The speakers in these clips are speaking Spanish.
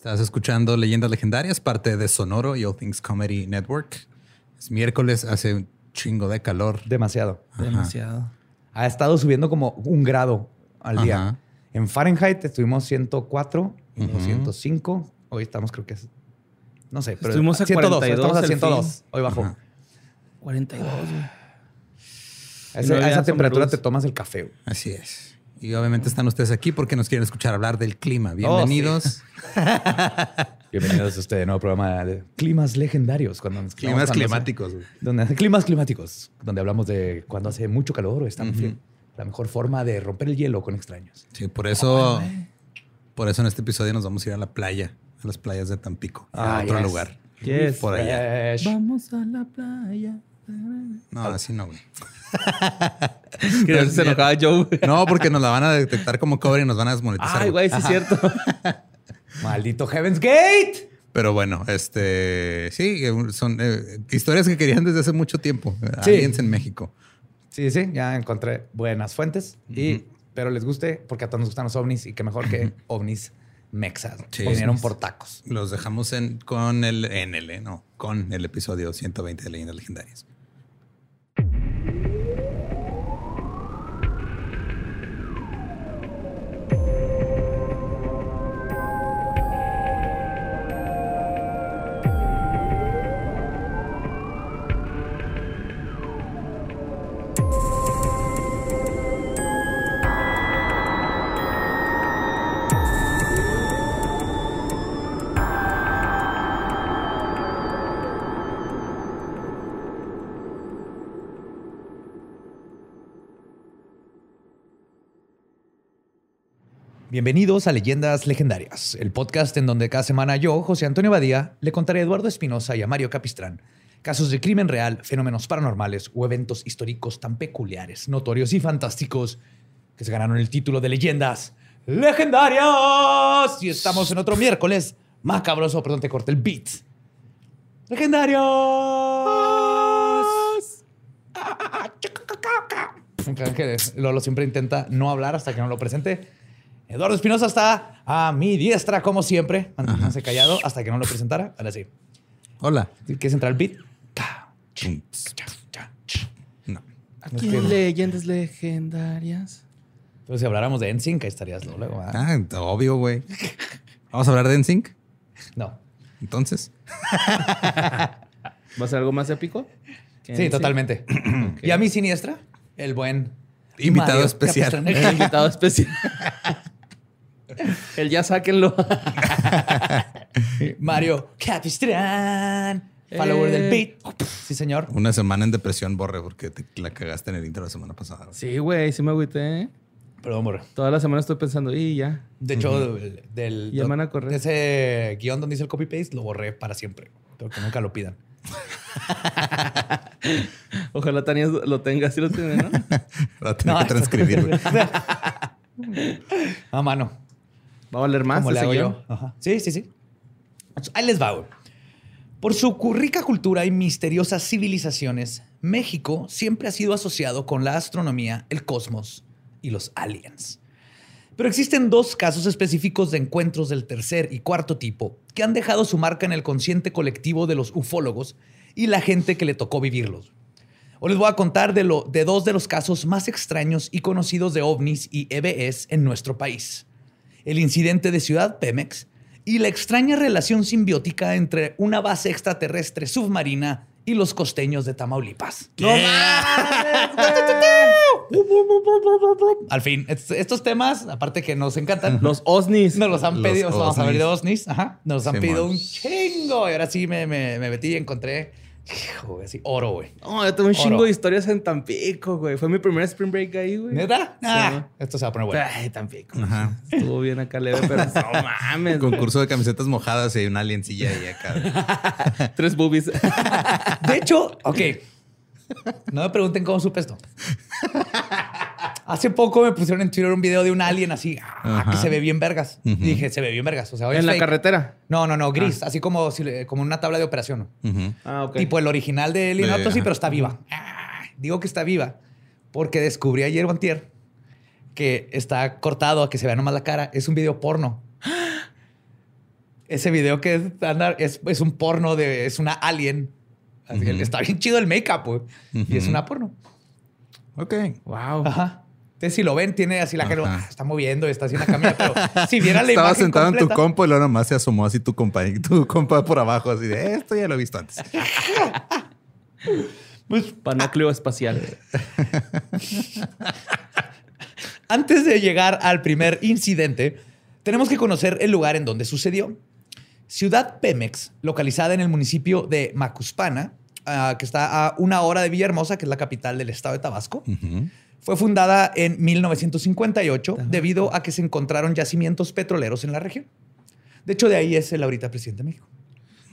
Estás escuchando Leyendas Legendarias, parte de Sonoro y All Things Comedy Network. Es miércoles, hace un chingo de calor. Demasiado. Demasiado. Ha estado subiendo como un grado al día. Ajá. En Fahrenheit estuvimos 104 y luego 105. Hoy estamos, creo que es. No sé, pero. Estuvimos a 102. 42 Estamos a al 102. fin. Hoy bajó. Ajá. 42, güey. A, ese- no a había esa temperatura te tomas el café. güey. Así es. Y obviamente están ustedes aquí porque nos quieren escuchar hablar del clima. Oh, Bienvenidos. Bienvenidos a este nuevo programa de climas legendarios. Cuando nos- Climas cuando- climáticos. Donde, climas climáticos, donde hablamos de cuando hace mucho calor o está muy frío. La mejor forma de romper el hielo con extraños. Sí, por eso, por eso en este episodio nos vamos a ir a la playa, a las playas de Tampico, a Ah, otro yes. lugar. Yes. Por allá. Fresh. Vamos a la playa. No, así no, güey. Que se enojaba Joe. güey. No, porque nos la van a detectar como cover y nos van a desmonetizar. Ay, güey. sí es cierto. Maldito Heaven's Gate. Pero bueno, este sí, son eh, historias que querían desde hace mucho tiempo. Sí. Aliens en México. Sí, sí, ya encontré buenas fuentes. y, pero les guste porque a todos nos gustan los ovnis y qué mejor que ovnis mexas. Sí. Vinieron por tacos. Los dejamos en, con el en el, eh, no, con el episodio 120 de Leyendas Legendarias. Bienvenidos a Leyendas Legendarias, el podcast en donde cada semana yo, José Antonio Badía, le contaré a Eduardo Espinosa y a Mario Capistrán casos de crimen real, fenómenos paranormales o eventos históricos tan peculiares, notorios y fantásticos que se ganaron el título de Leyendas Legendarias. Y estamos en otro miércoles macabroso, perdón, te corté el beat. Legendarios. Creo que Lolo siempre intenta no hablar hasta que no lo presente. Eduardo Espinosa está a mi diestra, como siempre, manteniéndose callado hasta que no lo presentara. Ahora sí. Hola. ¿Quieres entrar el beat? No. Aquí en Leyendas Legendarias. Entonces, si habláramos de NSYNC, ahí estarías ¿no? luego. ¿verdad? Ah, obvio, güey. Vamos a hablar de NSYNC. No. Entonces, ¿Va a ser algo más épico? Sí, en totalmente. Y a mi siniestra, el buen Invitado Mario especial. El invitado especial. El ya sáquenlo. Mario Capistrán, follower del beat. Sí, señor. una semana en depresión, borre, porque te la cagaste en el intro la semana pasada. Sí, güey, sí me agüité. ¿eh? Perdón, morro. Toda la semana estoy pensando, y ya. De hecho, del, del- Ya me van a correr. de ese guion donde dice el copy-paste, lo borré para siempre. Pero que nunca lo pidan. Ojalá Tania lo tenga, sí lo tiene, ¿no? A tener que transcribir, güey. A mano. Va a valer más. como le hago yo. Ajá. Sí, sí, sí. Ahí les va, güey. Por su rica cultura y misteriosas civilizaciones, México siempre ha sido asociado con la astronomía, el cosmos y los aliens. Pero existen dos casos específicos de encuentros del tercer y cuarto tipo que han dejado su marca en el consciente colectivo de los ufólogos y la gente que le tocó vivirlos. Hoy les voy a contar de, lo, de dos de los casos más extraños y conocidos de ovnis y EBS en nuestro país. El incidente de Ciudad Pemex y la extraña relación simbiótica entre una base extraterrestre submarina y los costeños de Tamaulipas. Al fin, est- estos temas, aparte que nos encantan, Los OSNIs. nos los han Los pedido, vamos a ver de. OSNIs, ajá, nos han pedido un chingo. Y ahora sí me, me, me metí y encontré Hijo, güey, así, oro, güey. No, yo tengo un Oro. chingo de historias en Tampico, güey. Fue mi primer spring break ahí, güey. ¿Neta? Ah, Sí. esto se va a poner bueno. Ay, Tampico. Ajá. Estuvo bien acá leve, pero no mames. güey. Concurso de camisetas mojadas y hay una aliencilla ahí acá. Tres boobies. De hecho, ok. No me pregunten cómo supe esto. Hace poco me pusieron en Twitter un video de un alien así, ah, que se ve bien vergas. Y dije, se ve bien vergas. O sea, en la fake. carretera. No, no, no, gris. Así como, como una tabla de operación. Ujú. Ah, ok. Tipo el original de Alien ajá. pero está viva. Ah, digo que está viva porque descubrí ayer o antier que está cortado a que se vea nomás la cara. Es un video porno. Ese video que es, es, es un porno de... Es una alien. Así que Está bien chido el make-up, güey. Y es una porno. Ok. Wow. Ajá. Entonces, si lo ven, tiene así la cara, ah, está moviendo, está haciendo una camilla, pero si vieran la Estaba imagen sentado en tu compa y luego nomás se asomó así tu compa, tu compa por abajo, así de esto ya lo he visto antes. Pues, Panócleo espacial. Antes de llegar al primer incidente, tenemos que conocer el lugar en donde sucedió. Ciudad Pemex, localizada en el municipio de Macuspana, ah, que está a una hora de Villahermosa, que es la capital del estado de Tabasco, Ujú. Fue fundada en 1958 debido a que se encontraron yacimientos petroleros en la región. De hecho, de ahí es el ahorita presidente de México,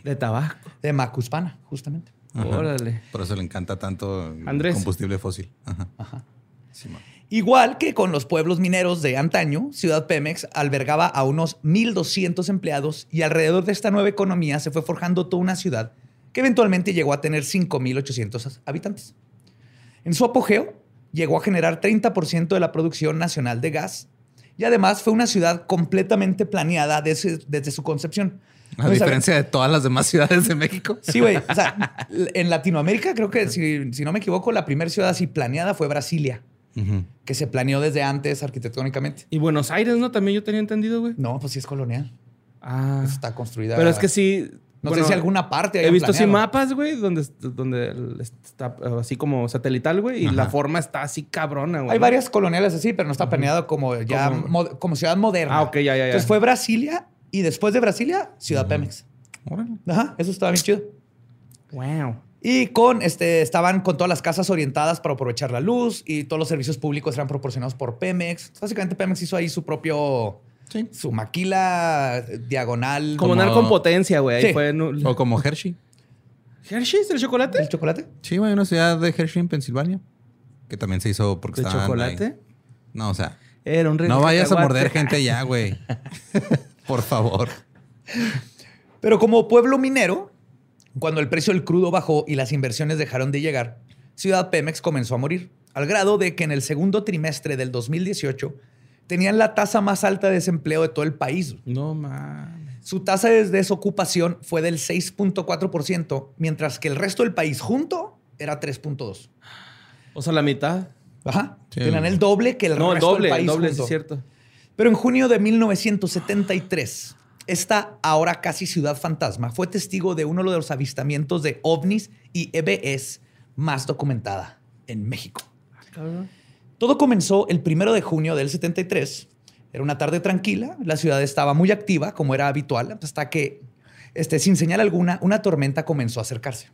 De Tabasco. de Macuspana, justamente. Ajá. Órale. Por eso le encanta tanto el Andrés. combustible fósil. Ajá. Igual que con los pueblos mineros de antaño, Ciudad Pemex albergaba a unos 1.200 empleados y alrededor de esta nueva economía se fue forjando toda una ciudad que eventualmente llegó a tener 5.800 habitantes. En su apogeo, llegó a generar 30% de la producción nacional de gas y además fue una ciudad completamente planeada desde, desde su concepción. A diferencia de todas las demás ciudades de México. Sí, güey. O sea, en Latinoamérica creo que, si, si no me equivoco, la primera ciudad así planeada fue Brasilia, que se planeó desde antes arquitectónicamente. Y Buenos Aires, ¿no? También yo tenía entendido, güey. No, pues sí es colonial. Ah. Está construida. Pero es que sí. No bueno, sé si alguna parte. He visto así planeado. mapas, güey, donde, donde está así como satelital, güey, y Ajá. la forma está así cabrona, güey. Hay varias coloniales así, pero no está planeado como ya Como- mo- como ciudad moderna. Ah, ok, ya, ya, ya. Entonces fue Brasilia y después de Brasilia, Ciudad Pemex. Ajá, eso estaba bien chido. Wow. Y con este, estaban con todas las casas orientadas para aprovechar la luz y todos los servicios públicos eran proporcionados por Pemex. Básicamente Pemex hizo ahí su propio, Sí. su maquila eh, diagonal. Como, Como- con potencia, güey. Sí. O como Hershey. ¿Hershey's el chocolate? ¿El chocolate? Sí, güey, una ciudad de Hershey en Pensilvania. Que también se hizo porque ¿De chocolate? ahí. No, o sea, Era un no vayas a morder gente ya, güey. Por favor. Pero como pueblo minero, cuando el precio del crudo bajó y las inversiones dejaron de llegar, Ciudad Pemex comenzó a morir, al grado de que en el segundo trimestre del 2018 tenían la tasa más alta de desempleo de todo el país. No mames. Su tasa de desocupación fue del 6.4%, mientras que el resto del país junto era 3.2%. O sea, la mitad. Ajá. Sí. Tenían el doble que el no, el resto doble, del país el doble, junto. es cierto. Pero en junio de 1973, esta ahora casi ciudad fantasma fue testigo de uno de los avistamientos de ovnis y EBS más documentada en México. Todo comenzó el primero de junio del 73. Era una tarde tranquila, la ciudad estaba muy activa, como era habitual, hasta que, este, sin señal alguna, una tormenta comenzó a acercarse.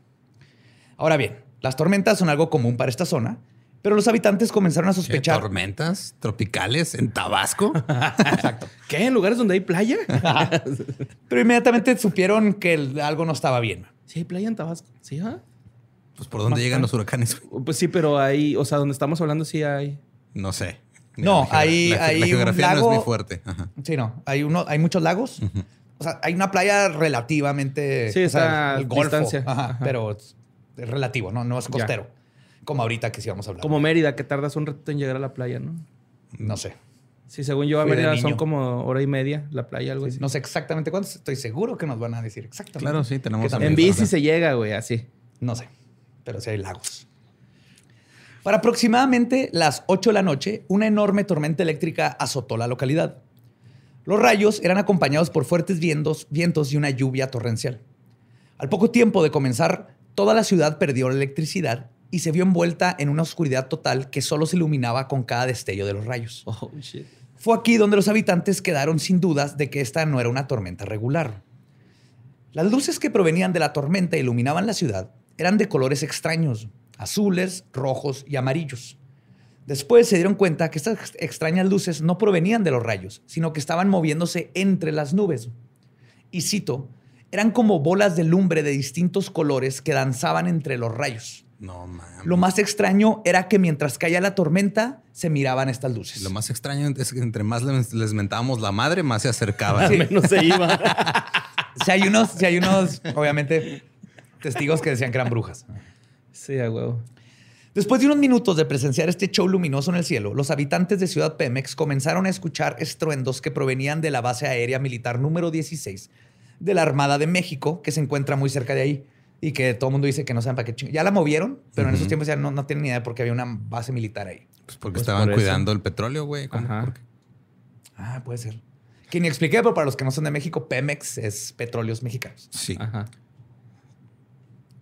Ahora bien, las tormentas son algo común para esta zona, pero los habitantes comenzaron a ¿Qué, sospechar. tormentas tropicales en Tabasco. ¿Qué? ¿En lugares donde hay playa? Pero inmediatamente supieron que algo no estaba bien. sí, hay playa en Tabasco. Sí, ¿ah? Pues por dónde llegan los huracanes? Pues sí, pero ahí, o sea, donde estamos hablando sí hay. No sé. No, La hay- la, hay la un geografía no lago- es muy fuerte. Ajá. Sí, no. Hay, uno, hay muchos lagos. O sea, hay una playa relativamente. Sí, o sea, está a el Golfo. distancia. Ajá, Ajá. Pero es, es relativo, ¿no? No es Ya. costero. Como ahorita que sí vamos a hablar. Como Mérida, que tardas un rato en llegar a la playa, ¿no? No sé. Sí, según yo, a Mérida son como hora y media la playa, algo así. No sé exactamente cuántos. Estoy seguro que nos van a decir exactamente. Claro, sí, tenemos En bici se llega, güey, así. No sé. Pero sí hay lagos. Para aproximadamente las 8 de la noche, una enorme tormenta eléctrica azotó la localidad. Los rayos eran acompañados por fuertes vientos, vientos y una lluvia torrencial. Al poco tiempo de comenzar, toda la ciudad perdió la electricidad y se vio envuelta en una oscuridad total que solo se iluminaba con cada destello de los rayos. Oh, shit. Fue aquí donde los habitantes quedaron sin dudas de que esta no era una tormenta regular. Las luces que provenían de la tormenta iluminaban la ciudad eran de colores extraños, azules, rojos y amarillos. Después se dieron cuenta que estas ex- extrañas luces no provenían de los rayos, sino que estaban moviéndose entre las nubes. Y cito, eran como bolas de lumbre de distintos colores que danzaban entre los rayos. No mames. Lo más extraño era que mientras caía la tormenta, se miraban estas luces. Lo más extraño es que entre más les, les mentábamos la madre, más se acercaban. Menos se iba. Si hay unos, si hay unos, obviamente, testigos que decían que eran brujas. Sí, a huevo. Después de unos minutos de presenciar este show luminoso en el cielo, los habitantes de Ciudad Pemex comenzaron a escuchar estruendos que provenían de la base aérea militar número 16 de la Armada de México, que se encuentra muy cerca de ahí y que todo el mundo dice que no saben para qué ching- Ya la movieron, pero en esos tiempos ya no, no tienen ni idea porque había una base militar ahí. Pues porque Pues estaban por cuidando el petróleo, güey. Ah, puede ser. Que ni expliqué, pero para los que no son de México, Pemex es petróleos mexicanos. Sí. Ajá.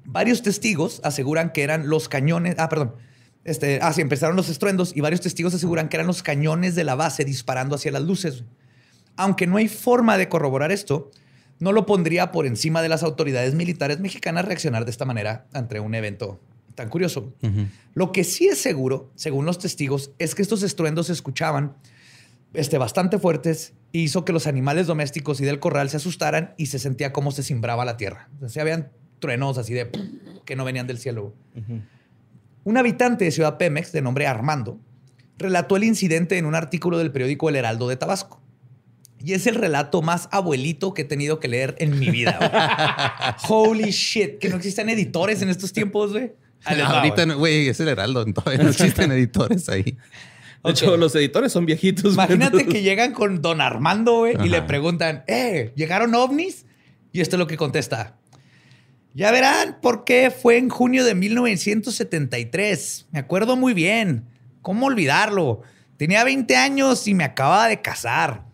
Varios testigos aseguran que eran los cañones. Ah, perdón. Este, ah, sí, empezaron los estruendos y varios testigos aseguran que eran los cañones de la base disparando hacia las luces. Aunque no hay forma de corroborar esto, no lo pondría por encima de las autoridades militares mexicanas reaccionar de esta manera ante un evento tan curioso. Lo que sí es seguro, según los testigos, es que estos estruendos se escuchaban este, bastante fuertes y hizo que los animales domésticos y del corral se asustaran y se sentía como se cimbraba la tierra. O sea, habían truenos así de que no venían del cielo. Un habitante de Ciudad Pemex, de nombre Armando, relató el incidente en un artículo del periódico El Heraldo de Tabasco. Y es el relato más abuelito que he tenido que leer en mi vida. Holy shit, que no existen editores en estos tiempos, güey. Les va, Ahorita, güey. no- güey, es el Heraldo. Todavía no existen editores ahí. De hecho, los editores son viejitos. Imagínate que llegan con don Armando, güey, y le preguntan, eh, ¿llegaron ovnis? Y esto es lo que contesta. Ya verán por qué fue en junio de 1973. Me acuerdo muy bien. ¿Cómo olvidarlo? Tenía 20 años y me acababa de casar.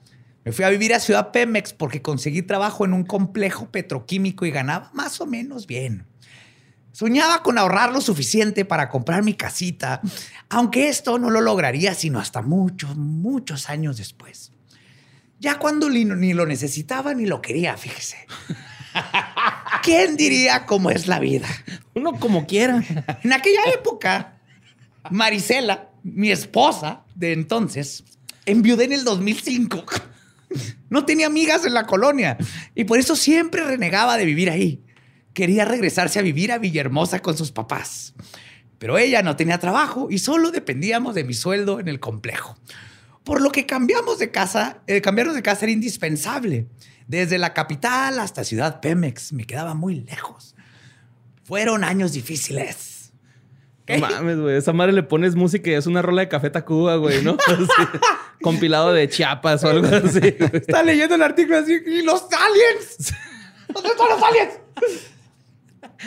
Me fui a vivir a Ciudad Pemex porque conseguí trabajo en un complejo petroquímico y ganaba más o menos bien. Soñaba con ahorrar lo suficiente para comprar mi casita, aunque esto no lo lograría sino hasta muchos, muchos años después. Ya cuando ni, lo necesitaba ni lo quería, fíjese. ¿Quién diría cómo es la vida? Uno como quiera. En aquella época, Marisela, mi esposa de entonces, enviudé en el 2005. No tenía amigas en la colonia y por eso siempre renegaba de vivir ahí. Quería regresarse a vivir a Villahermosa con sus papás. Pero ella no tenía trabajo y solo dependíamos de mi sueldo en el complejo. Por lo que cambiamos de casa, eh, cambiarnos de casa era indispensable. Desde la capital hasta Ciudad Pemex me quedaba muy lejos. Fueron años difíciles. No mames, güey. Esa madre le pones música y es una rola de Café Tacuba, güey, ¿no? Así, compilado de Chiapas o algo así. Está leyendo el artículo así y los aliens. ¿Dónde están los aliens?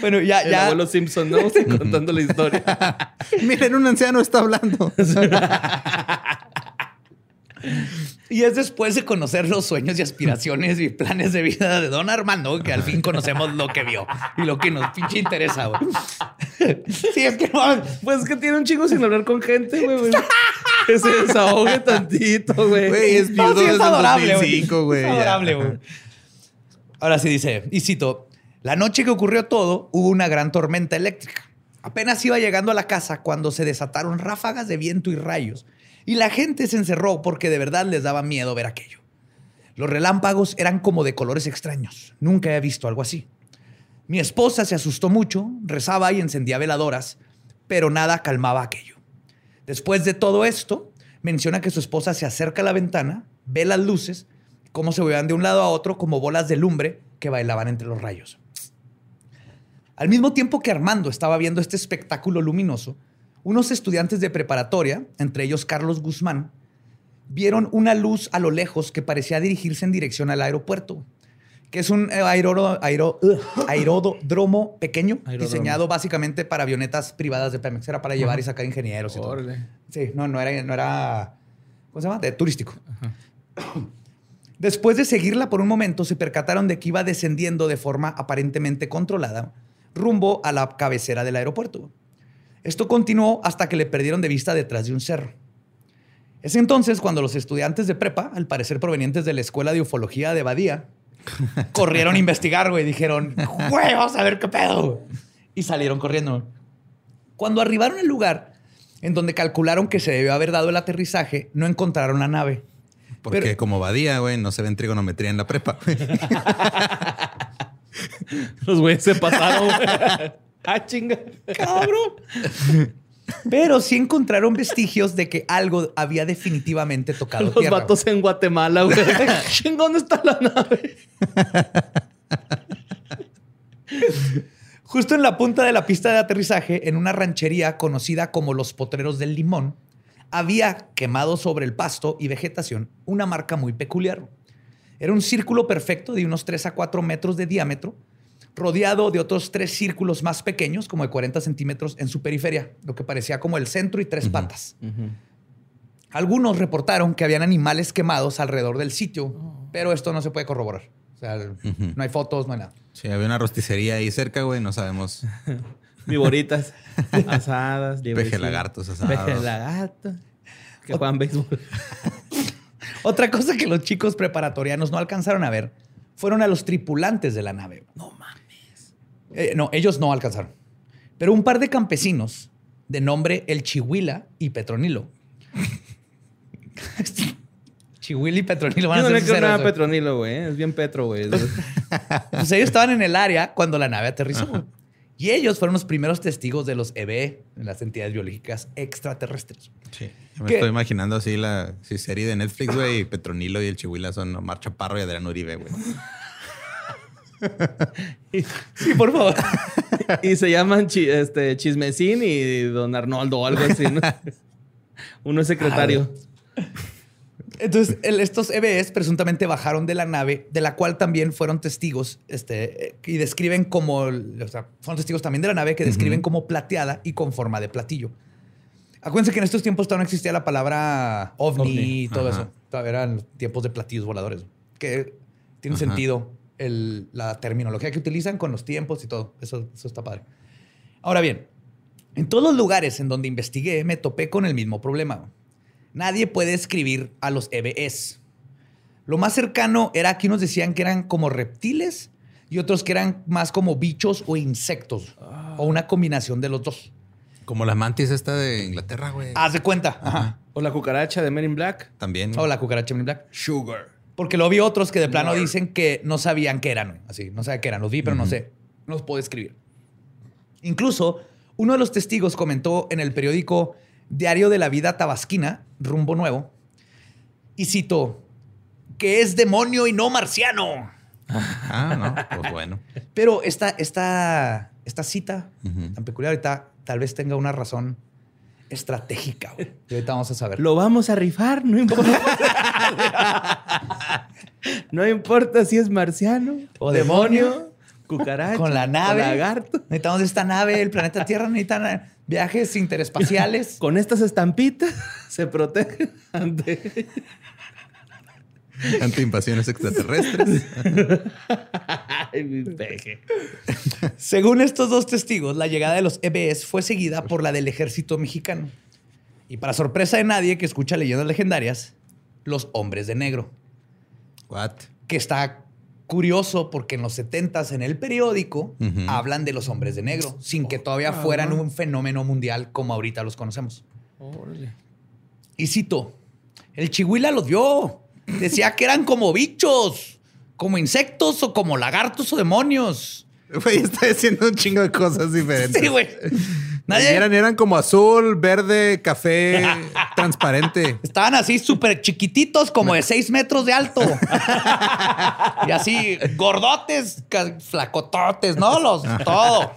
Bueno, ya, El ya. abuelo Simpson, ¿no? Contando la historia. Miren, un anciano está hablando. Y es después de conocer los sueños y aspiraciones y planes de vida de Don Armando que al fin conocemos lo que vio y lo que nos pinche interesa, güey. Sí, es que. Pues es que tiene un chingo sin hablar con gente, güey. Que se desahogue tantito, güey. Güey, es No, sí, es adorable, güey. 2005, güey. Es adorable, güey. Ahora sí dice, y cito, la noche que ocurrió todo, hubo una gran tormenta eléctrica. Apenas iba llegando a la casa cuando se desataron ráfagas de viento y rayos, y la gente se encerró porque de verdad les daba miedo ver aquello. Los relámpagos eran como de colores extraños. Nunca he visto algo así. Mi esposa se asustó mucho, rezaba y encendía veladoras, pero nada calmaba aquello. Después de todo esto, menciona que su esposa se acerca a la ventana, ve las luces, cómo se movían de un lado a otro como bolas de lumbre que bailaban entre los rayos. Al mismo tiempo que Armando estaba viendo este espectáculo luminoso, unos estudiantes de preparatoria, entre ellos Carlos Guzmán, vieron una luz a lo lejos que parecía dirigirse en dirección al aeropuerto, que es un eh, aero- aeródromo pequeño, Aeródromo. diseñado básicamente para avionetas privadas de Pemex. Era para llevar y sacar ingenieros y todo. Sí, no, no era, no era, ¿cómo se llama? De turístico. Después de seguirla por un momento, se percataron de que iba descendiendo de forma aparentemente controlada rumbo a la cabecera del aeropuerto. Esto continuó hasta que le perdieron de vista detrás de un cerro. Es entonces cuando los estudiantes de prepa, al parecer provenientes de la Escuela de Ufología de Badía, corrieron a investigar, güey. Dijeron, güey, vamos a ver qué pedo. y salieron corriendo. Cuando arribaron al lugar en donde calcularon que se debió haber dado el aterrizaje, no encontraron la nave. Porque Pero- como Badía, güey, no se ve en trigonometría en la prepa. Los güeyes se pasaron. ah, chinga. ¡Cabrón! Pero sí encontraron vestigios de que algo había definitivamente tocado Los tierra. vatos en Guatemala, güey. ¿dónde está la nave? Justo en la punta de la pista de aterrizaje, en una ranchería conocida como Los Potreros del Limón, había quemado sobre el pasto y vegetación una marca muy peculiar. Era un círculo perfecto de unos 3 a 4 metros de diámetro, rodeado de otros tres círculos más pequeños, como de 40 centímetros, en su periferia, lo que parecía como el centro y tres patas. Algunos reportaron que habían animales quemados alrededor del sitio, pero esto no se puede corroborar. O sea, no hay fotos, no hay nada. Sí, había una rosticería ahí cerca, güey, no sabemos. Viboritas asadas. Peje lagartos asados. Peje lagarto. Que juegan béisbol. Otra cosa que los chicos preparatorianos no alcanzaron a ver fueron a los tripulantes de la nave. No mames. No, ellos no alcanzaron. Pero un par de campesinos de nombre El Chihuila y Petronilo. Chihuila y Petronilo van Yo a no ser le creo nada a Petronilo, güey. Es bien Petro, güey. Pues ellos estaban en el área cuando la nave aterrizó. Y ellos fueron los primeros testigos de los EBE, las entidades biológicas extraterrestres. Sí. Yo me ¿Qué? estoy imaginando así la sí, serie de Netflix, güey, y Petronilo y el Chihuila son Omar Chaparro y Adrián Uribe, güey. Sí, por favor. y se llaman chi- este, Chismecín y Don Arnoldo o algo así, ¿no? Uno es secretario. Entonces, el- estos EBS presuntamente bajaron de la nave, de la cual también fueron testigos, este, eh, y describen como, o sea, fueron testigos también de la nave que describen como plateada y con forma de platillo. Acuérdense que en estos tiempos todavía no existía la palabra ovni, Ovni, y todo ajá. eso. Todavía eran tiempos de platillos voladores. Que tiene Ajá. sentido el- la terminología que utilizan con los tiempos y todo. Eso, eso está padre. Ahora bien, en todos los lugares en donde investigué me topé con el mismo problema. Nadie puede escribir a los EBS. Lo más cercano era que unos decían que eran como reptiles y otros que eran más como bichos o insectos o una combinación de los dos. Como la mantis esta de Inglaterra, güey. Haz de cuenta. Ajá. O la cucaracha de Men in Black. También. O la cucaracha Men in Black. Sugar. Porque lo vi otros que de plano dicen que no sabían qué eran. Así, no sabía qué eran. Los vi, pero no sé. No los puedo escribir. Incluso, uno de los testigos comentó en el periódico Diario de la Vida Tabasquina, Rumbo Nuevo, y citó, que es demonio y no marciano. Ah, no, pues bueno. Pero esta, esta, esta cita tan peculiar ahorita tal vez tenga una razón estratégica. güey. Y ahorita vamos a saber. Lo vamos a rifar, no importa. no importa si es marciano O demonio. cucaracha con la nave. o lagarto. Necesitamos esta nave, el planeta Tierra necesitan viajes interespaciales. Con estas estampitas se protegen ante... Ante invasiones extraterrestres. Ay, mi peje. Según estos dos testigos, la llegada de los EBS fue seguida por la del ejército mexicano. Y para sorpresa de nadie que escucha leyendas legendarias, los hombres de negro. What? Que está curioso porque en los 70s en el periódico Ujú. hablan de los hombres de negro, sin que todavía fueran un fenómeno mundial como ahorita los conocemos. Órale. Y cito, el chihuila los vio. Decía que eran como bichos, como insectos o como lagartos o demonios. Güey, está diciendo un chingo de cosas diferentes. Sí, güey. Nadie- Eran, eran como azul, verde, café, transparente. Estaban así súper chiquititos, como de seis metros de alto. y así, gordotes, flacototes, ¿no? Los, todo.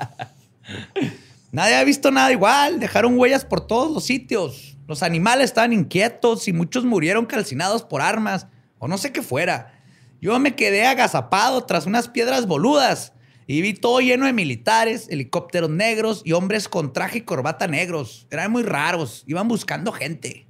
Nadie ha visto nada igual. Dejaron huellas por todos los sitios. Los animales estaban inquietos y muchos murieron calcinados por armas o no sé qué fuera. Yo me quedé agazapado tras unas piedras boludas y vi todo lleno de militares, helicópteros negros y hombres con traje y corbata negros. Eran muy raros. Iban buscando gente.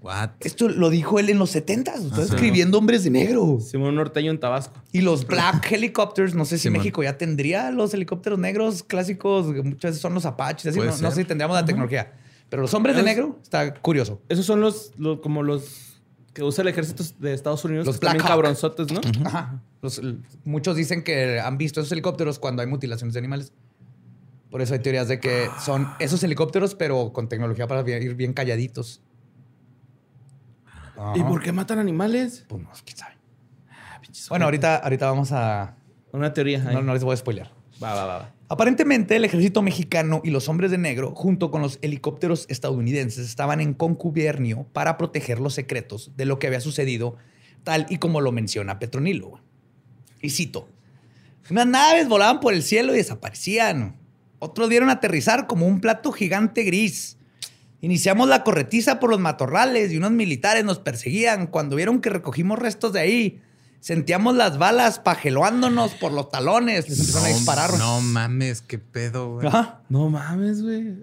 What? Esto lo dijo él en los 70 Está Ajá. escribiendo hombres de negro. Simón Norteño en Tabasco. Y los Black Helicopters, no sé si Simón. México ya tendría los helicópteros negros clásicos, muchas veces son los Apaches, así, no, sé si tendríamos la tecnología. Pero los hombres de negro, está curioso. Esos son los, los- como los que usa el ejército de Estados Unidos. Los que también Black Hawk. cabronzotes, ¿no? Ajá. Los- l- muchos dicen que han visto esos helicópteros cuando hay mutilaciones de animales. Por eso hay teorías de que son esos helicópteros, pero con tecnología para ir bien calladitos. ¿Y Ajá. por qué matan animales? Pues no, quién sabe. Bueno, ahorita, ahorita vamos a. Una teoría. ahí. No, no les voy a spoilear. Va, va, va, va. Aparentemente, el ejército mexicano y los hombres de negro, junto con los helicópteros estadounidenses, estaban en concubiernio para proteger los secretos de lo que había sucedido, tal y como lo menciona Petronilo. Y cito: Unas naves volaban por el cielo y desaparecían. Otros dieron aterrizar como un plato gigante gris. Iniciamos la corretiza por los matorrales y unos militares nos perseguían. Cuando vieron que recogimos restos de ahí, sentíamos las balas pajeloándonos por los talones. Les empezaron a disparar. güey. No mames, qué pedo, güey. No mames, güey.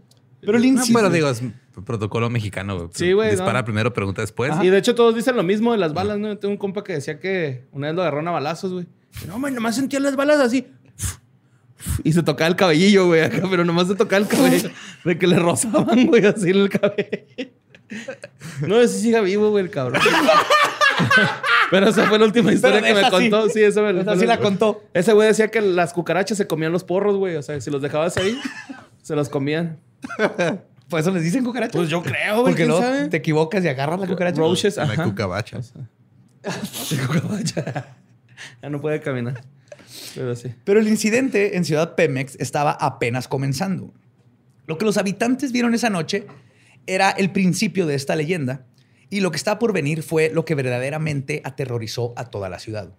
Pero el No, incidente. pero digo, es protocolo mexicano, güey. Sí, güey, Dispara no. primero, pregunta después. Y de hecho todos dicen lo mismo de las balas, ¿no? Tengo un compa que decía que una vez lo agarraron a balazos, güey. No, man, nomás sentía las balas así. Y se tocaba el cabellillo, güey, acá, pero nomás se tocaba el cabello. De que le rozaban, güey, así en el cabello. No sé si siga vivo, güey, el cabrón. Pero esa fue la última historia que me sí. contó. Sí, esa me Esa sí la contó. Ese güey decía que las cucarachas se comían los porros, güey. O sea, si los dejabas ahí, se los comían. Por eso les dicen cucarachas. Pues yo creo, güey. Porque ¿quién luego sabe? te equivocas y agarras la cucaracha. Roaches, La cucabacha. Ya no puede caminar. Pero sí. Pero el incidente en Ciudad Pemex estaba apenas comenzando. Lo que los habitantes vieron esa noche era el principio de esta leyenda y lo que está por venir fue lo que verdaderamente aterrorizó a toda la ciudad.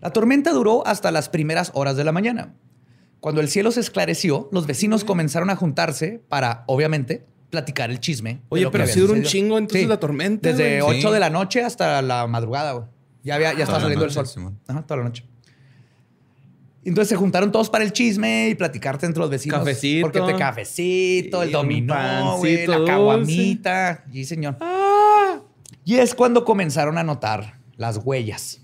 La tormenta duró hasta las primeras horas de la mañana. Cuando el cielo se esclareció, los vecinos comenzaron a juntarse para, obviamente, platicar el chisme. Oye, pero sí duró un chingo entonces la tormenta, Desde güey. 8 Sí. de la noche hasta la madrugada, güey. Ya, había, ya estaba saliendo el sol. Simón. Ajá, toda la noche. Entonces se juntaron todos para el chisme y platicarte entre los vecinos. Cafecito. Porque te cafecito, el dominó, güey, la caguamita. Sí, señor. Y es cuando comenzaron a notar las huellas.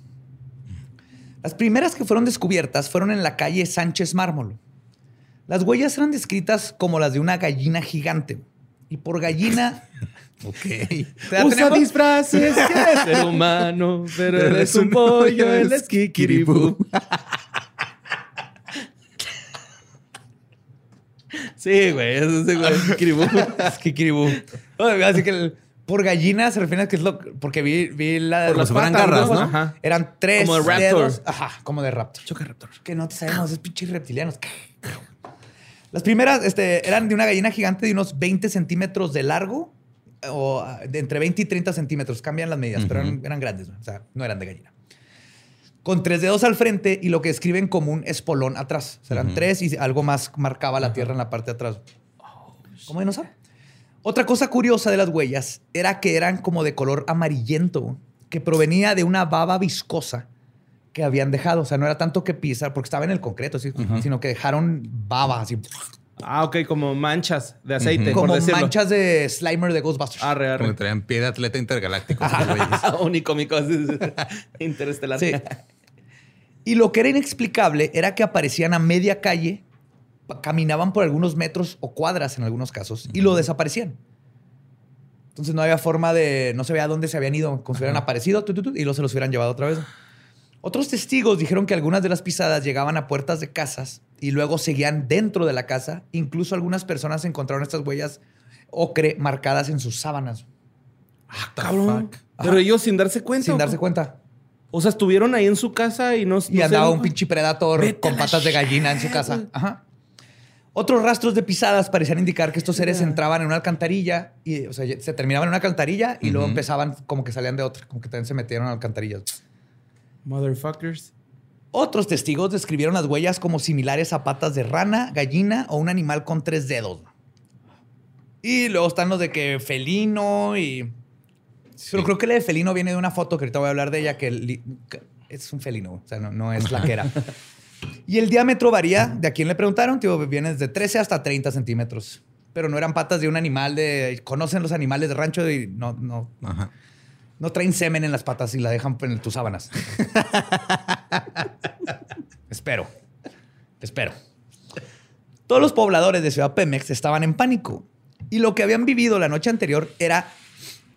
Las primeras que fueron descubiertas fueron en la calle Sánchez Mármol. Las huellas eran descritas como las de una gallina gigante. Y por gallina... Ok. ¿Te da Usa tiempo? disfraces, quiere ser humano, pero él es un pollo, él es kikiribú. Sí, güey, eso es igual, kikiribú. Es kikiribú. Así que el- por gallina se refiere a que es lo porque vi, vi la, Por las fueran patas, garras, ¿no? Ajá. Eran tres Como de raptor. dedos. Ajá, como de raptor. Choca raptor. Que no te sabemos, es pinches reptilianos. Las primeras este, eran de una gallina gigante de unos 20 centímetros de largo o ah, de entre 20 y 30 centímetros. Cambian las medidas, pero eran, eran grandes. O sea, no eran de gallina. Con tres dedos al frente y lo que escriben como un espolón atrás. O eran tres y algo más marcaba la tierra en la parte de atrás. ¿Cómo dinosaurio? Otra cosa curiosa de las huellas era que eran como de color amarillento, que provenía de una baba viscosa que habían dejado. O sea, no era tanto que pisar, porque estaba en el concreto, sí, sino que dejaron baba, así, Ah, ok, como manchas de aceite, por como decirlo. manchas de Slimer de Ghostbusters. Arre, Como que arre. traían pie de atleta intergaláctico. esos güeyes. Unicómico, así, sí. Y lo que era inexplicable era que aparecían a media calle, caminaban por algunos metros o cuadras en algunos casos y lo desaparecían. Entonces no había forma de, no se veía dónde se habían ido, como si hubieran aparecido tu, tu, tu, y luego se los hubieran llevado otra vez. Otros testigos dijeron que algunas de las pisadas llegaban a puertas de casas y luego seguían dentro de la casa. Incluso algunas personas encontraron estas huellas ocre marcadas en sus sábanas Ah, cabrón. Pero ellos sin darse cuenta. sin ¿o darse cuenta. O sea, estuvieron ahí en su casa y no. Y no andaba se- un pinche predator Vete con patas de gallina en su casa. Ajá. Otros rastros de pisadas parecían indicar que estos seres entraban en una alcantarilla y o sea, se terminaban en una alcantarilla y luego empezaban como que salían de otra, como que también se metieron a alcantarillas. Motherfuckers. Otros testigos describieron las huellas como similares a patas de rana, gallina o un animal con tres dedos. Y luego están los de que felino y... Pero creo que el de felino viene de una foto que ahorita voy a hablar de ella, que, es un felino, o sea, no, no es la que era. y el diámetro varía, de a quién le preguntaron, tío, viene desde 13 hasta 30 centímetros. Pero no eran patas de un animal de... Conocen los animales de rancho y no, no, Ajá. no traen semen en las patas y la dejan en tus sábanas. espero. Espero. Todos los pobladores de Ciudad Pemex estaban en pánico. Y lo que habían vivido la noche anterior era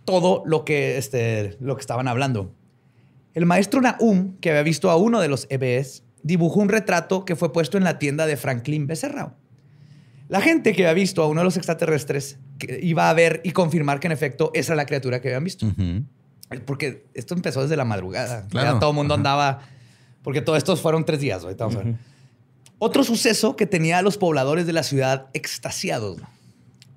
todo lo que, este, lo que estaban hablando. El maestro Nahum, que había visto a uno de los EBS, dibujó un retrato que fue puesto en la tienda de Franklin Becerra. La gente que había visto a uno de los extraterrestres que iba a ver y confirmar que en efecto esa era la criatura que habían visto. Porque esto empezó desde la madrugada. Claro. Ya todo el mundo andaba. Porque todos estos fueron tres días, güey. Vamos a ver. Otro suceso que tenía a los pobladores de la ciudad extasiados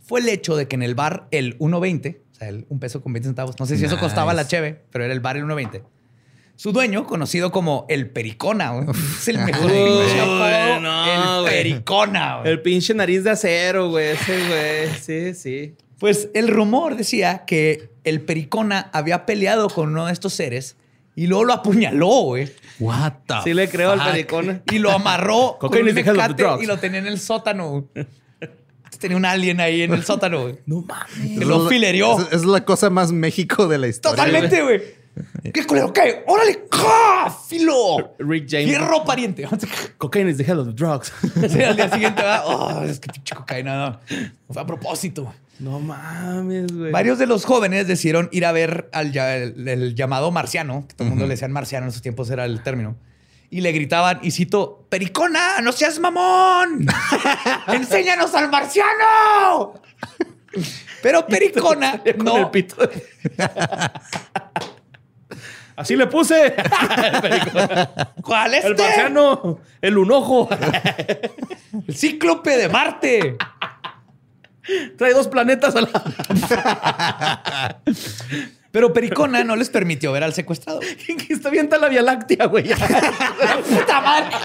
fue el hecho de que en el bar el 1.20, o sea, el un peso con 20 centavos, no sé si eso costaba la cheve, pero era el bar el 1.20. Su dueño, conocido como el Pericona, güey, es el mejor Uy, pinche apodo, no, el güey. Pericona. güey. El pinche nariz de acero, güey. Ese, güey. Sí, sí. Pues el rumor decía que el Pericona había peleado con uno de estos seres y luego lo apuñaló, güey. What the Sí le creo al pericón. Y lo amarró con un mecate y lo tenía en el sótano. güey. Tenía un alien ahí en el sótano, güey. No mames. Que lo filerió. Es, es la cosa más México de la historia. Totalmente, güey. ¿Qué culero qué? ¡Órale! ¡Ja! ¡Filo! Rick James. ¡Fierro pariente! Cocaine is the hell of the drugs. Sí, al día siguiente, va. Oh, es que pinche cocaína. No. Fue a propósito. No mames, güey. Varios de los jóvenes decidieron ir a ver al ya- el, el llamado marciano, que todo el mundo le decían marciano en esos tiempos era el término, y le gritaban, y cito, Pericona, no seas mamón, enséñanos al marciano. Pero Pericona Con no, el pito. Así le puse. ¿cuál es El marciano. El unojo. El cíclope de Marte. Trae dos planetas a la. Pero Pericona no les permitió ver al secuestrado. está bien la Vía Láctea, güey. ¡Puta madre!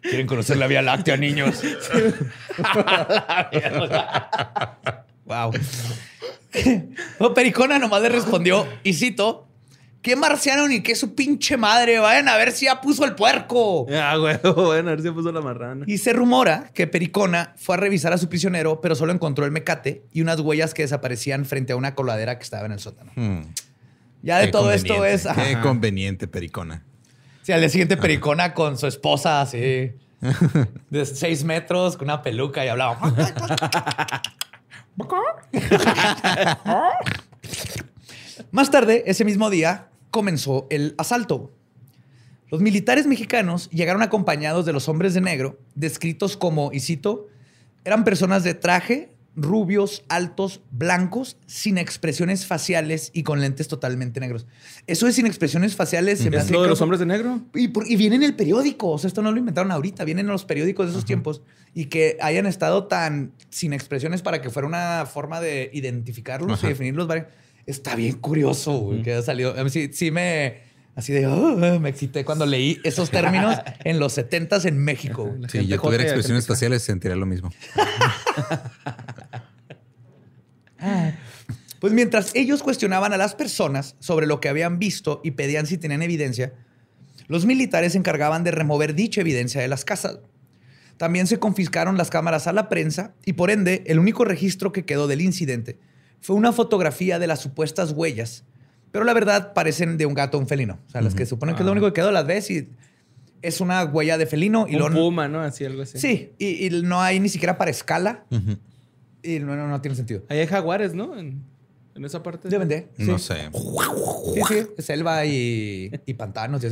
¿Quieren conocer la Vía Láctea, niños? wow. No, Pericona nomás le respondió, y cito, ¿qué marciano ni qué su pinche madre? Vayan a ver si ya puso el puerco. Ah, güey. Bueno, a ver si se puso la marrana. Y se rumora que Pericona fue a revisar a su prisionero, pero solo encontró el mecate y unas huellas que desaparecían frente a una coladera que estaba en el sótano. Hmm. Ya de Qué todo esto es... Qué ajá. conveniente, Pericona. Sí, al día siguiente Pericona con su esposa así de seis metros, con una peluca y hablaba. Más tarde, ese mismo día, comenzó el asalto. Los militares mexicanos llegaron acompañados de los hombres de negro, descritos como, y cito, eran personas de traje, rubios, altos, blancos, sin expresiones faciales y con lentes totalmente negros. Eso de sin expresiones faciales se me ¿Es hace lo de los hombres de negro? y, por- y viene en el periódico. O sea, esto no lo inventaron ahorita. Vienen en los periódicos de esos tiempos. Y que hayan estado tan sin expresiones para que fuera una forma de identificarlos Ajá. y definirlos. Está bien curioso, güey, que haya salido. A mí sí, sí me... Así de... "Oh", me excité cuando leí esos términos en los 70s en México. Si yo tuviera expresiones faciales, sentiría lo mismo. Pues mientras ellos cuestionaban a las personas sobre lo que habían visto y pedían si tenían evidencia, los militares se encargaban de remover dicha evidencia de las casas. También se confiscaron las cámaras a la prensa y por ende el único registro que quedó del incidente fue una fotografía de las supuestas huellas, pero la verdad parecen de un gato o un felino. O sea, las que suponen que es lo único que quedó, las ves y es una huella de felino y Un lo... puma, ¿no? Así, algo así. Sí, y, y no hay ni siquiera para escala Ujú. y no, no, no tiene sentido. Ahí hay jaguares, ¿no? En, en esa parte. Deben de. No sí. sé. Sí, sí, selva y, y pantanos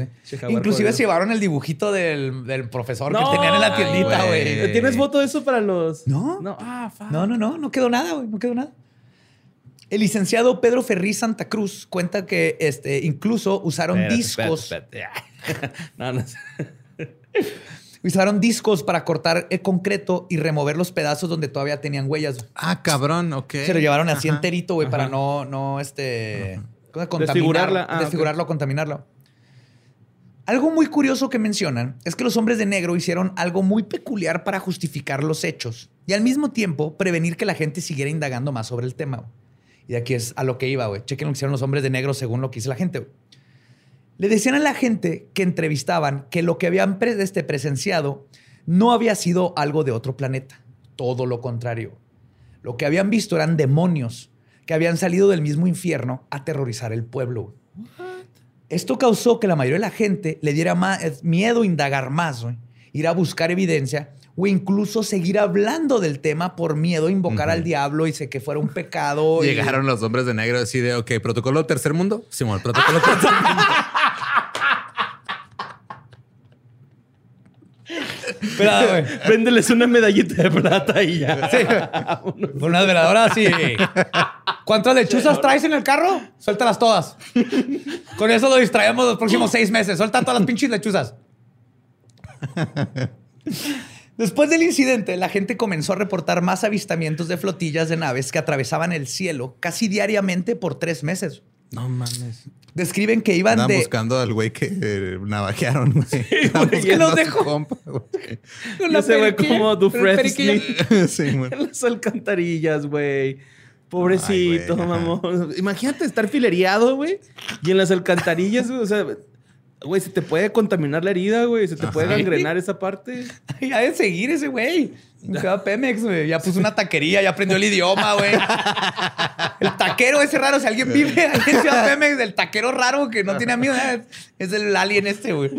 Inclusive se llevaron el dibujito del, del profesor No, que tenían en la tiendita, güey. ¿Tienes voto de eso para los...? No. No. Ah, fuck. No, no, no, no quedó nada, güey, no quedó nada. El licenciado Pedro Ferri Santa Cruz cuenta que este, incluso usaron Espérate, discos, espérate, espérate. no, no. usaron discos para cortar el concreto y remover los pedazos donde todavía tenían huellas. Ah, cabrón, ok. Se lo llevaron así Ajá. enterito, güey, para no, no, este, Desfigurarla. Ah, desfigurarlo, contaminarlo. Algo muy curioso que mencionan es que los hombres de negro hicieron algo muy peculiar para justificar los hechos y al mismo tiempo prevenir que la gente siguiera indagando más sobre el tema. Y de aquí es a lo que iba, güey. Chequen lo que hicieron los hombres de negro según lo que hizo la gente. güey. Le decían a la gente que entrevistaban que lo que habían pre- este, presenciado no había sido algo de otro planeta. Todo lo contrario. Lo que habían visto eran demonios que habían salido del mismo infierno a aterrorizar el pueblo. güey. Esto causó que la mayoría de la gente le diera más, miedo indagar más, güey, ir a buscar evidencia o incluso seguir hablando del tema por miedo a invocar al diablo y sé que fuera un pecado. y- Llegaron los hombres de negro así de, ok, protocolo tercer mundo. Simón, protocolo tercer mundo. Pero, güey, Véndeles una medallita de plata y ya. Con unas veladoras así. ¿Cuántas lechuzas traes en el carro? Suéltalas todas. Con eso lo distraemos los próximos seis meses. Suelta todas las pinches lechuzas. Después del incidente, la gente comenzó a reportar más avistamientos de flotillas de naves que atravesaban el cielo casi diariamente por tres meses. No mames. Describen que iban Andaban de... buscando al güey que eh, navajearon, güey. Güey, que los dejó. compa, güey. con Ya se ve periquilla, como Dufresne sí, güey. en las alcantarillas, güey. Pobrecito, Ay, güey, ajá. mamón. Imagínate estar filereado, güey. Y en las alcantarillas, güey. O sea, güey, se te puede contaminar la herida, güey. Se te puede Ajá. gangrenar esa parte. Ya de seguir ese güey. Va Pemex, güey. Ya puso una taquería, ya aprendió el idioma, güey. El taquero ese raro. Si alguien vive en Ciudad Pemex, el taquero raro que no tiene amigos, eh, es el alien este, güey.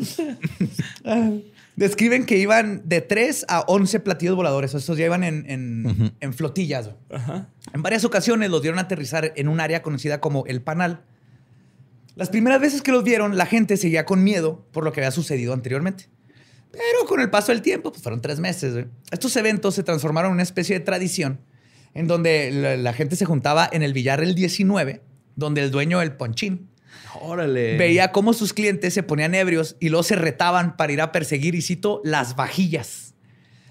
Describen que iban de 3 a 11 platillos voladores. Estos ya iban en, en- en flotillas. güey. En varias ocasiones los dieron a aterrizar en un área conocida como El Panal. Las primeras veces que los vieron, la gente seguía con miedo por lo que había sucedido anteriormente. Pero con el paso del tiempo, pues fueron tres meses. güey. Estos eventos se transformaron en una especie de tradición en donde la, la gente se juntaba en el billar el 19, donde el dueño del ponchín Órale. veía cómo sus clientes se ponían ebrios y luego se retaban para ir a perseguir, y cito, las vajillas.